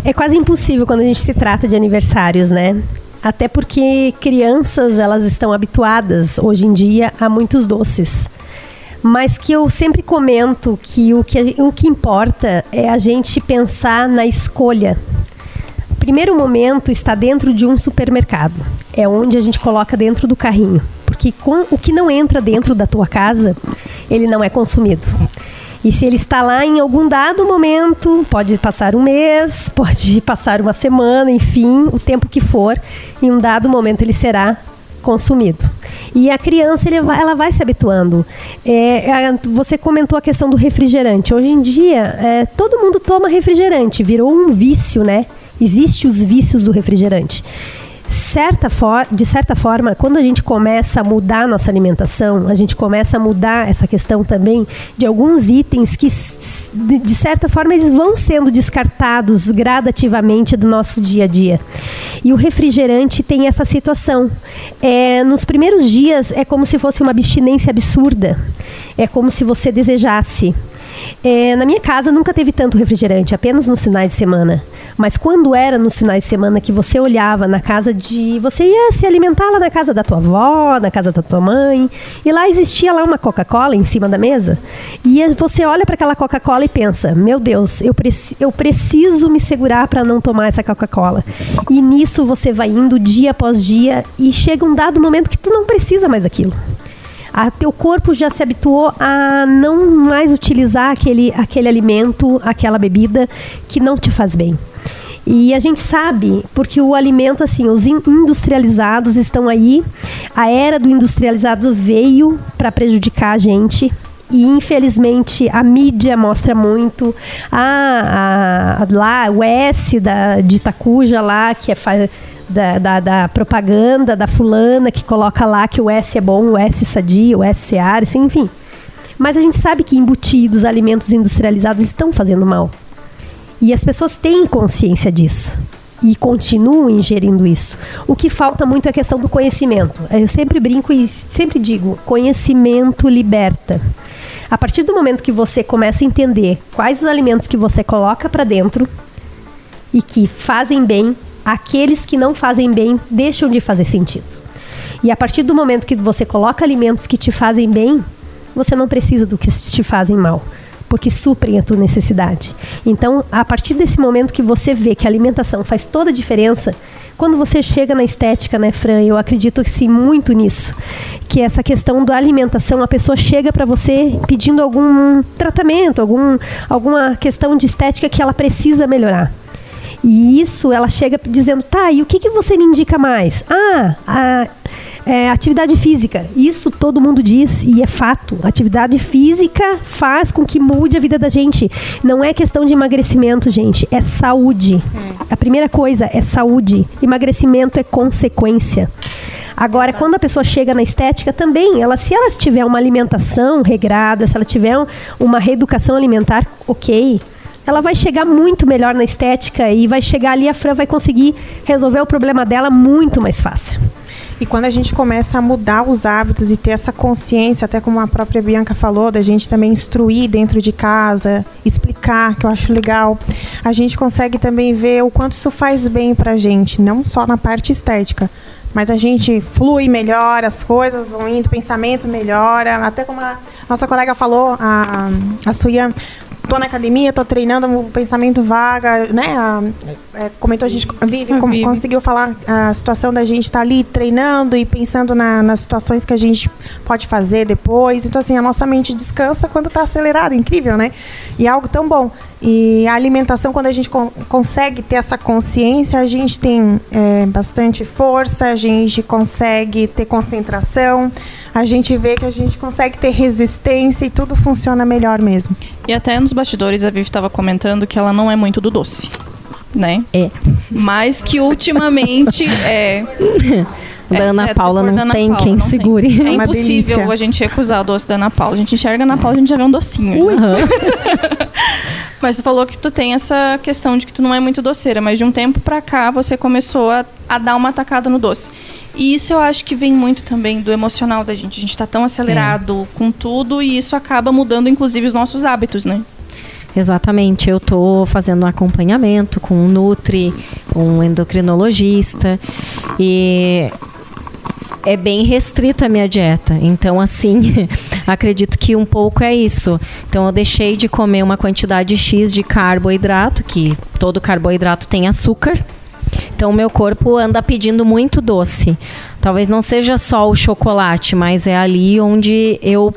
é quase impossível quando a gente se trata de aniversários, né? Até porque crianças, elas estão habituadas hoje em dia a muitos doces. Mas que eu sempre comento que o que, o que importa é a gente pensar na escolha. Primeiro momento está dentro de um supermercado. É onde a gente coloca dentro do carrinho. Porque com, o que não entra dentro da tua casa, ele não é consumido. E se ele está lá em algum dado momento, pode passar um mês, pode passar uma semana, enfim, o tempo que for, em um dado momento ele será consumido. E a criança ele vai- ela vai se habituando. É, a- você comentou a questão do refrigerante. Hoje em dia, é, todo mundo toma refrigerante, virou um vício, né? Existem os vícios do refrigerante. Certa for- de certa forma, quando a gente começa a mudar a nossa alimentação, a gente começa a mudar essa questão também de alguns itens que, de certa forma, eles vão sendo descartados gradativamente do nosso dia a dia. E o refrigerante tem essa situação. É, nos primeiros dias é como se fosse uma abstinência absurda. É como se você desejasse. É, na minha casa nunca teve tanto refrigerante, apenas nos finais de semana. Mas quando era nos finais de semana que você olhava na casa de. Você ia se alimentar lá na casa da tua avó, na casa da tua mãe, e lá existia lá uma Coca-Cola em cima da mesa. E você olha para aquela Coca-Cola e pensa: meu Deus, eu, preci eu preciso me segurar para não tomar essa Coca-Cola. E nisso você vai indo dia após dia e chega um dado momento que tu não precisa mais daquilo. A teu corpo já se habituou a não mais utilizar aquele, aquele alimento, aquela bebida que não te faz bem. E a gente sabe, porque o alimento, assim, os in- industrializados estão aí, a era do industrializado veio para prejudicar a gente. E infelizmente a mídia mostra muito. Ah, a, lá, o S da, de Itacuja lá, que é da, da, da propaganda da fulana que coloca lá que o S é bom, o S sadio, o S seara, assim, enfim. Mas a gente sabe que embutidos, alimentos industrializados estão fazendo mal. E as pessoas têm consciência disso. E continuam ingerindo isso. O que falta muito é a questão do conhecimento. Eu sempre brinco e sempre digo: conhecimento liberta. A partir do momento que você começa a entender quais os alimentos que você coloca para dentro e que fazem bem, aqueles que não fazem bem deixam de fazer sentido. E a partir do momento que você coloca alimentos que te fazem bem, você não precisa do que te fazem mal, porque suprem a tua necessidade. Então, a partir desse momento que você vê que a alimentação faz toda a diferença, quando você chega na estética, né, Fran, eu acredito sim muito nisso, que essa questão da alimentação, a pessoa chega para você pedindo algum tratamento, algum, alguma questão de estética que ela precisa melhorar. E isso ela chega dizendo, tá, e o que, que você me indica mais? Ah, a, é, atividade física. Isso todo mundo diz e é fato. Atividade física faz com que mude a vida da gente. Não é questão de emagrecimento, gente, é saúde. A primeira coisa é saúde. Emagrecimento é consequência. Agora, quando a pessoa chega na estética também, ela se ela tiver uma alimentação regrada, se ela tiver um- uma reeducação alimentar, ok ela vai chegar muito melhor na estética e vai chegar ali, a Fran vai conseguir resolver o problema dela muito mais fácil. E quando a gente começa a mudar os hábitos e ter essa consciência, até como a própria Bianca falou, da gente também instruir dentro de casa, explicar, que eu acho legal, a gente consegue também ver o quanto isso faz bem pra gente, não só na parte estética, mas a gente flui melhor, as coisas vão indo, o pensamento melhora, até como a nossa colega falou, a, a Suyan, tô na academia, tô treinando, o pensamento vaga, né? A, é, comentou a gente, Vivi, A Vivi. conseguiu falar a situação da gente estar ali treinando e pensando na- nas situações que a gente pode fazer depois. Então, assim, a nossa mente descansa quando está acelerada, incrível, né? E é algo tão bom. E a alimentação, quando a gente con- consegue ter essa consciência, a gente tem é, bastante força, a gente consegue ter concentração, a gente vê que a gente consegue ter resistência e tudo funciona melhor mesmo. E até nos bastidores a Vivi estava comentando que ela não é muito do doce, né? É. Mas que ultimamente é. Da Ana exceto se Paula não Ana tem Paula, quem não tem. segure. É uma impossível delícia. a gente recusar o doce da Ana Paula. A gente enxerga a Ana Paula, a gente já vê um docinho. já. Mas tu falou que tu tem essa questão de que tu não é muito doceira, mas de um tempo pra cá você começou a, a dar uma tacada no doce. E isso eu acho que vem muito também do emocional da gente. A gente tá tão acelerado com tudo e isso acaba mudando inclusive os nossos hábitos, né? Exatamente, eu tô fazendo um acompanhamento com um nutri, um endocrinologista e é bem restrita a minha dieta. Então, assim, acredito que um pouco é isso. Então, eu deixei de comer uma quantidade X de carboidrato, que todo carboidrato tem açúcar. Então, meu corpo anda pedindo muito doce. Talvez não seja só o chocolate, mas é ali onde eu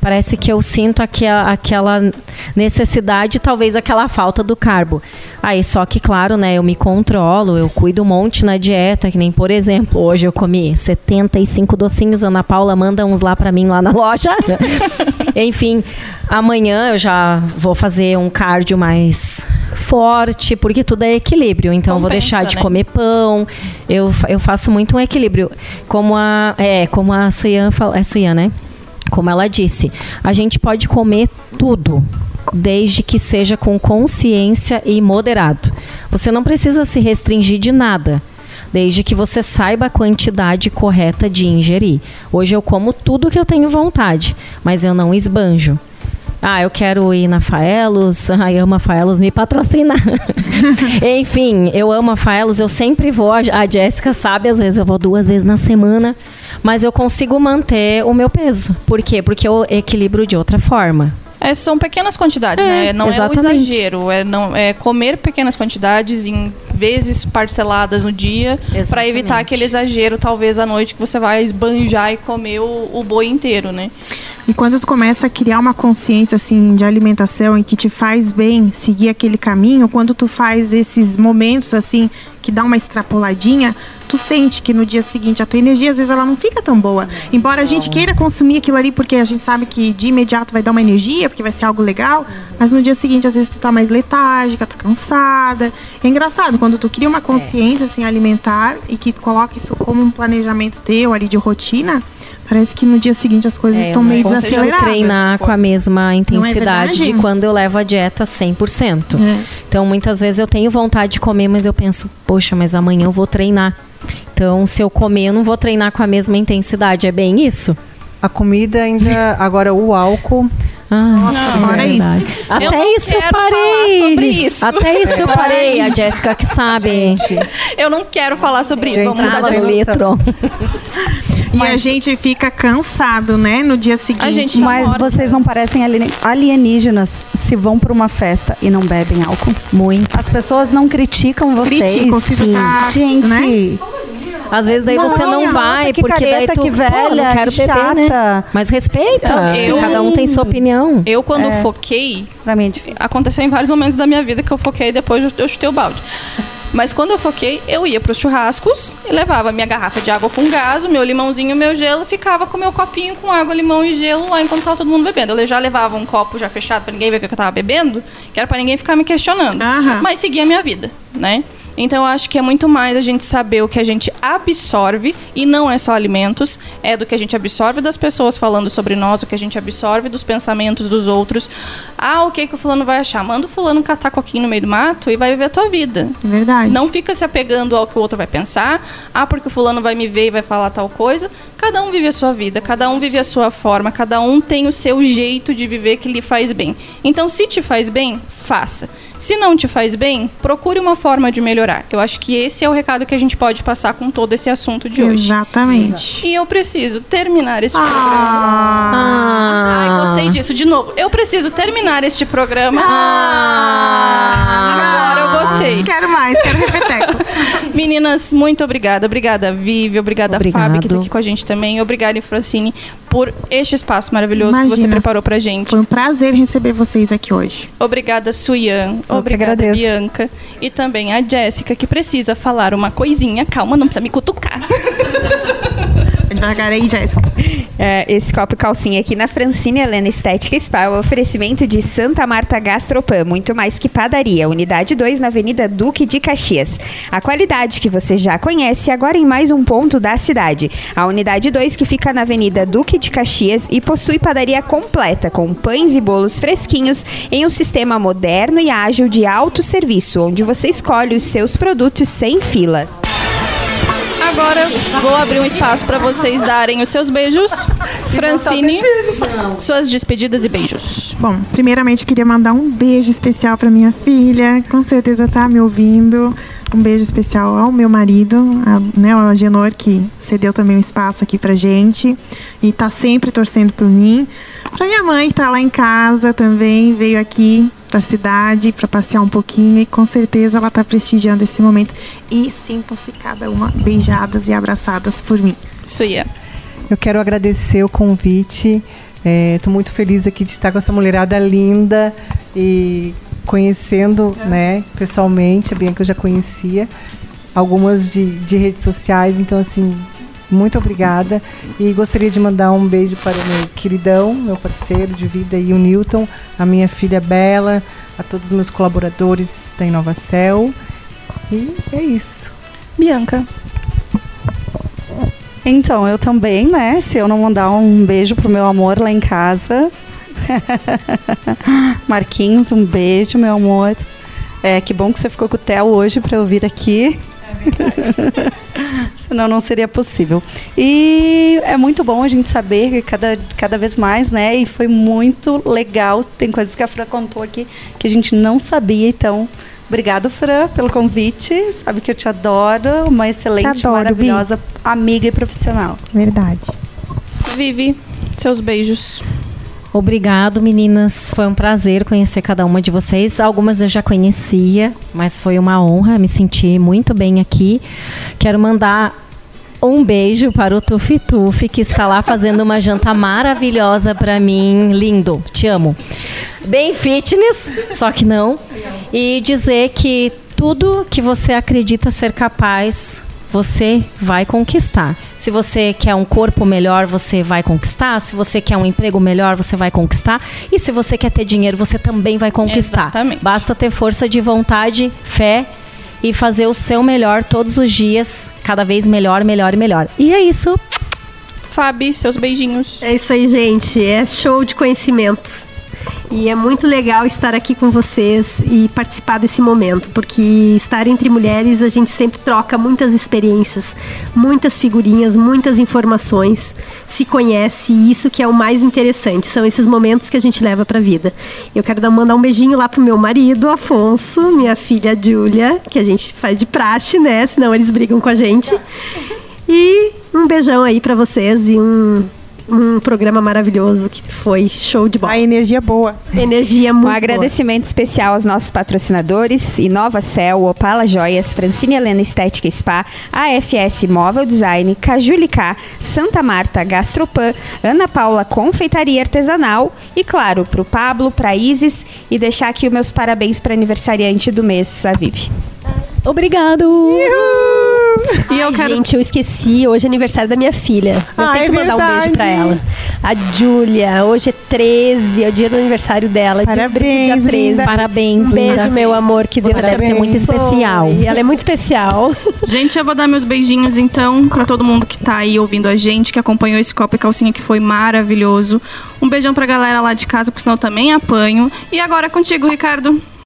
Parece que eu sinto aquela, aquela necessidade, talvez aquela falta do carbo. Aí, só que, claro, né, eu me controlo, eu cuido um monte na dieta, que nem, por exemplo, hoje eu comi 75 docinhos, Ana Paula manda uns lá para mim lá na loja. Enfim, amanhã eu já vou fazer um cardio mais forte, porque tudo é equilíbrio. Então, eu vou Compensa, deixar de né? comer pão. Eu, eu faço muito um equilíbrio. Como a, é, como a Suyan fala, é Suyan, né? Como ela disse, a gente pode comer tudo, desde que seja com consciência e moderado. Você não precisa se restringir de nada, desde que você saiba a quantidade correta de ingerir. Hoje eu como tudo que eu tenho vontade, mas eu não esbanjo. Ah, eu quero ir na Faelos. Ai, amo a Faelos, me patrocina. Enfim, eu amo a Faelos, eu sempre vou. A Jéssica sabe, às vezes eu vou duas vezes na semana. Mas eu consigo manter o meu peso. Por quê? Porque eu equilibro de outra forma. É, são pequenas quantidades, É, né? Não é o exatamente. exagero. É, não, é comer pequenas quantidades em vezes parceladas no dia para evitar aquele exagero, talvez à noite, que você vai esbanjar e comer o, o boi inteiro, né? E quando tu começa a criar uma consciência assim de alimentação e que te faz bem seguir aquele caminho, quando tu faz esses momentos assim que dá uma extrapoladinha, tu sente que no dia seguinte a tua energia às vezes ela não fica tão boa. Embora a gente queira consumir aquilo ali porque a gente sabe que de imediato vai dar uma energia, porque vai ser algo legal, mas no dia seguinte às vezes tu tá mais letárgica, tá cansada. É engraçado quando tu cria uma consciência assim alimentar e que tu coloca isso como um planejamento teu ali de rotina, Parece que no dia seguinte as coisas É, estão eu meio desaceleradas. treinar com a mesma intensidade verdade? de quando eu levo a dieta 100%. É. Então, muitas vezes eu tenho vontade de comer, mas eu penso, poxa, mas amanhã eu vou treinar. Então, se eu comer, eu não vou treinar com a mesma intensidade. É bem isso? A comida ainda. Agora, o álcool. Ah, Nossa, fora isso. Até não isso eu quero parei. falar sobre isso. Até isso eu parei. A Jéssica que sabe. Eu não quero falar sobre isso. Gente, Vamos mudar de assunto. E a gente fica cansado, né, no dia seguinte. A gente Mas namora. vocês não parecem alien- alienígenas se vão para uma festa e não bebem álcool? Muito. As pessoas não criticam vocês. Criticam, se Sim. tá, Gente, né? Às vezes daí você não nossa, vai, que porque daí tu, que pô, velha, não quero que beber, né? chata. Mas respeita. Eu- Cada um tem sua opinião. Eu, quando É. foquei, pra mim é difícil. aconteceu em vários momentos da minha vida que eu foquei e depois eu- chutei o balde. Mas quando eu foquei, eu ia pros churrascos e levava minha garrafa de água com gás, o meu limãozinho, o meu gelo, ficava com o meu copinho com água, limão e gelo lá enquanto tava todo mundo bebendo. Eu já levava um copo já fechado pra ninguém ver o que eu tava bebendo, que era pra ninguém ficar me questionando. Aham. Mas seguia a minha vida, né? Então eu acho que é muito mais a gente saber o que a gente absorve e não é só alimentos, é do que a gente absorve das pessoas falando sobre nós, o que a gente absorve dos pensamentos dos outros. Ah, o que que o fulano vai achar? Manda o fulano catar coquinho no meio do mato e vai viver a tua vida. É verdade. Não fica se apegando ao que o outro vai pensar. Ah, porque o fulano vai me ver e vai falar tal coisa. Cada um vive a sua vida, cada um vive a sua forma, cada um tem o seu jeito de viver que lhe faz bem. Então, se te faz bem, faça. Se não te faz bem, procure uma forma de melhorar. Eu acho que esse é o recado que a gente pode passar com todo esse assunto de hoje. Exatamente. E eu preciso terminar este programa. Ah, Ai, gostei disso. De novo, eu preciso terminar este programa. Ah. Agora eu gostei. quero mais, quero repeteco. Meninas, muito obrigada. Obrigada, Vivi. Obrigada, Obrigado. Fábio, que tá aqui com a gente também. Obrigada, Francine, por este espaço maravilhoso que você Imagina. preparou pra gente. Foi um prazer receber vocês aqui hoje. Obrigada, Suyan. Obrigada. Bianca. E também a Jéssica, que precisa falar uma coisinha. Calma, não precisa me cutucar. Aí, Jéssica. É, esse copo calcinha aqui na Francine Helena Estética Spa, o oferecimento de Santa Marta Gastropan, muito mais que padaria, unidade 2 na Avenida Duque de Caxias. A qualidade que você já conhece agora em mais um ponto da cidade. A unidade 2 que fica na Avenida Duque de Caxias e possui padaria completa com pães e bolos fresquinhos em um sistema moderno e ágil de autosserviço, onde você escolhe os seus produtos sem filas. Agora vou abrir um espaço para vocês darem os seus beijos. Francine, suas despedidas e beijos. Bom, primeiramente eu queria mandar um beijo especial para minha filha, com certeza tá me ouvindo. Um beijo especial ao meu marido, a, né, ao Agenor, que cedeu também um espaço aqui pra gente e tá sempre torcendo por mim. Pra minha mãe, que tá lá em casa também, veio aqui pra cidade pra passear um pouquinho e com certeza ela tá prestigiando esse momento. E sintam-se cada uma beijadas e abraçadas por mim. Suya. Eu quero agradecer o convite. Estou muito feliz aqui de estar com essa mulherada linda e conhecendo, né, pessoalmente, a Bianca eu já conhecia, algumas de, de redes sociais, então assim, muito obrigada. E gostaria de mandar um beijo para o meu queridão, meu parceiro de vida e o Newton, a minha filha Bela, a todos os meus colaboradores da Inovacel. E é isso. Bianca. Então, eu também, né? Se eu não mandar um beijo pro meu amor lá em casa. Marquinhos, um beijo, meu amor. É, que bom que você ficou com o Theo hoje para eu vir aqui. Senão não seria possível. E é muito bom a gente saber que cada, cada vez mais, né? E foi muito legal. Tem coisas que a Fran contou aqui que a gente não sabia, então. Obrigado, Fran, pelo convite. Sabe que eu te adoro. Uma excelente, Te adoro, maravilhosa amiga e profissional. Verdade. Vivi, seus beijos. Obrigado, meninas. Foi um prazer conhecer cada uma de vocês. Algumas eu já conhecia, mas foi uma honra me sentir muito bem aqui. Quero mandar um beijo para o Tufi Tufi, que está lá fazendo uma janta maravilhosa para mim. Lindo, te amo. Bem fitness, só que não. E dizer que tudo que você acredita ser capaz, você vai conquistar. Se você quer um corpo melhor, você vai conquistar. Se você quer um emprego melhor, você vai conquistar. E se você quer ter dinheiro, você também vai conquistar. Exatamente. Basta ter força de vontade, fé e fazer o seu melhor todos os dias, cada vez melhor, melhor e melhor. E é isso. Fabi, seus beijinhos. É isso aí, gente. É show de conhecimento. E é muito legal estar aqui com vocês e participar desse momento, porque estar entre mulheres a gente sempre troca muitas experiências, muitas figurinhas, muitas informações, se conhece e isso que é o mais interessante, são esses momentos que a gente leva para a vida. Eu quero dar, mandar um beijinho lá pro meu marido, Afonso, minha filha Júlia, que a gente faz de praxe, né? Senão eles brigam com a gente. E um beijão aí para vocês e um, um programa maravilhoso que foi show de bola. A energia boa. Energia Um muito boa. agradecimento especial aos nossos patrocinadores, Inova Cel, Opala Joias, Francine Helena Estética Spa, AFS Móvel Design, Cajulicá, Santa Marta Gastropan, Ana Paula Confeitaria Artesanal e, claro, pro Pablo, pra Isis e deixar aqui os meus parabéns para aniversariante do mês, a Vivi. Obrigado! E eu Ai, quero. Gente, eu esqueci. Hoje é aniversário da minha filha. Eu Ah, tenho é que mandar um beijo pra verdade. ela. A Júlia. Hoje é 13, é o dia do aniversário dela. Parabéns, dia 13. linda. Parabéns, Um beijo, linda. meu amor. Que Deus Você deve ser muito especial. Ela é muito especial. Gente, eu vou dar meus beijinhos então pra todo mundo que tá aí ouvindo a gente, que acompanhou esse copo e calcinha que foi maravilhoso. Um beijão pra galera lá de casa, porque senão eu também apanho. E agora é contigo, Ricardo.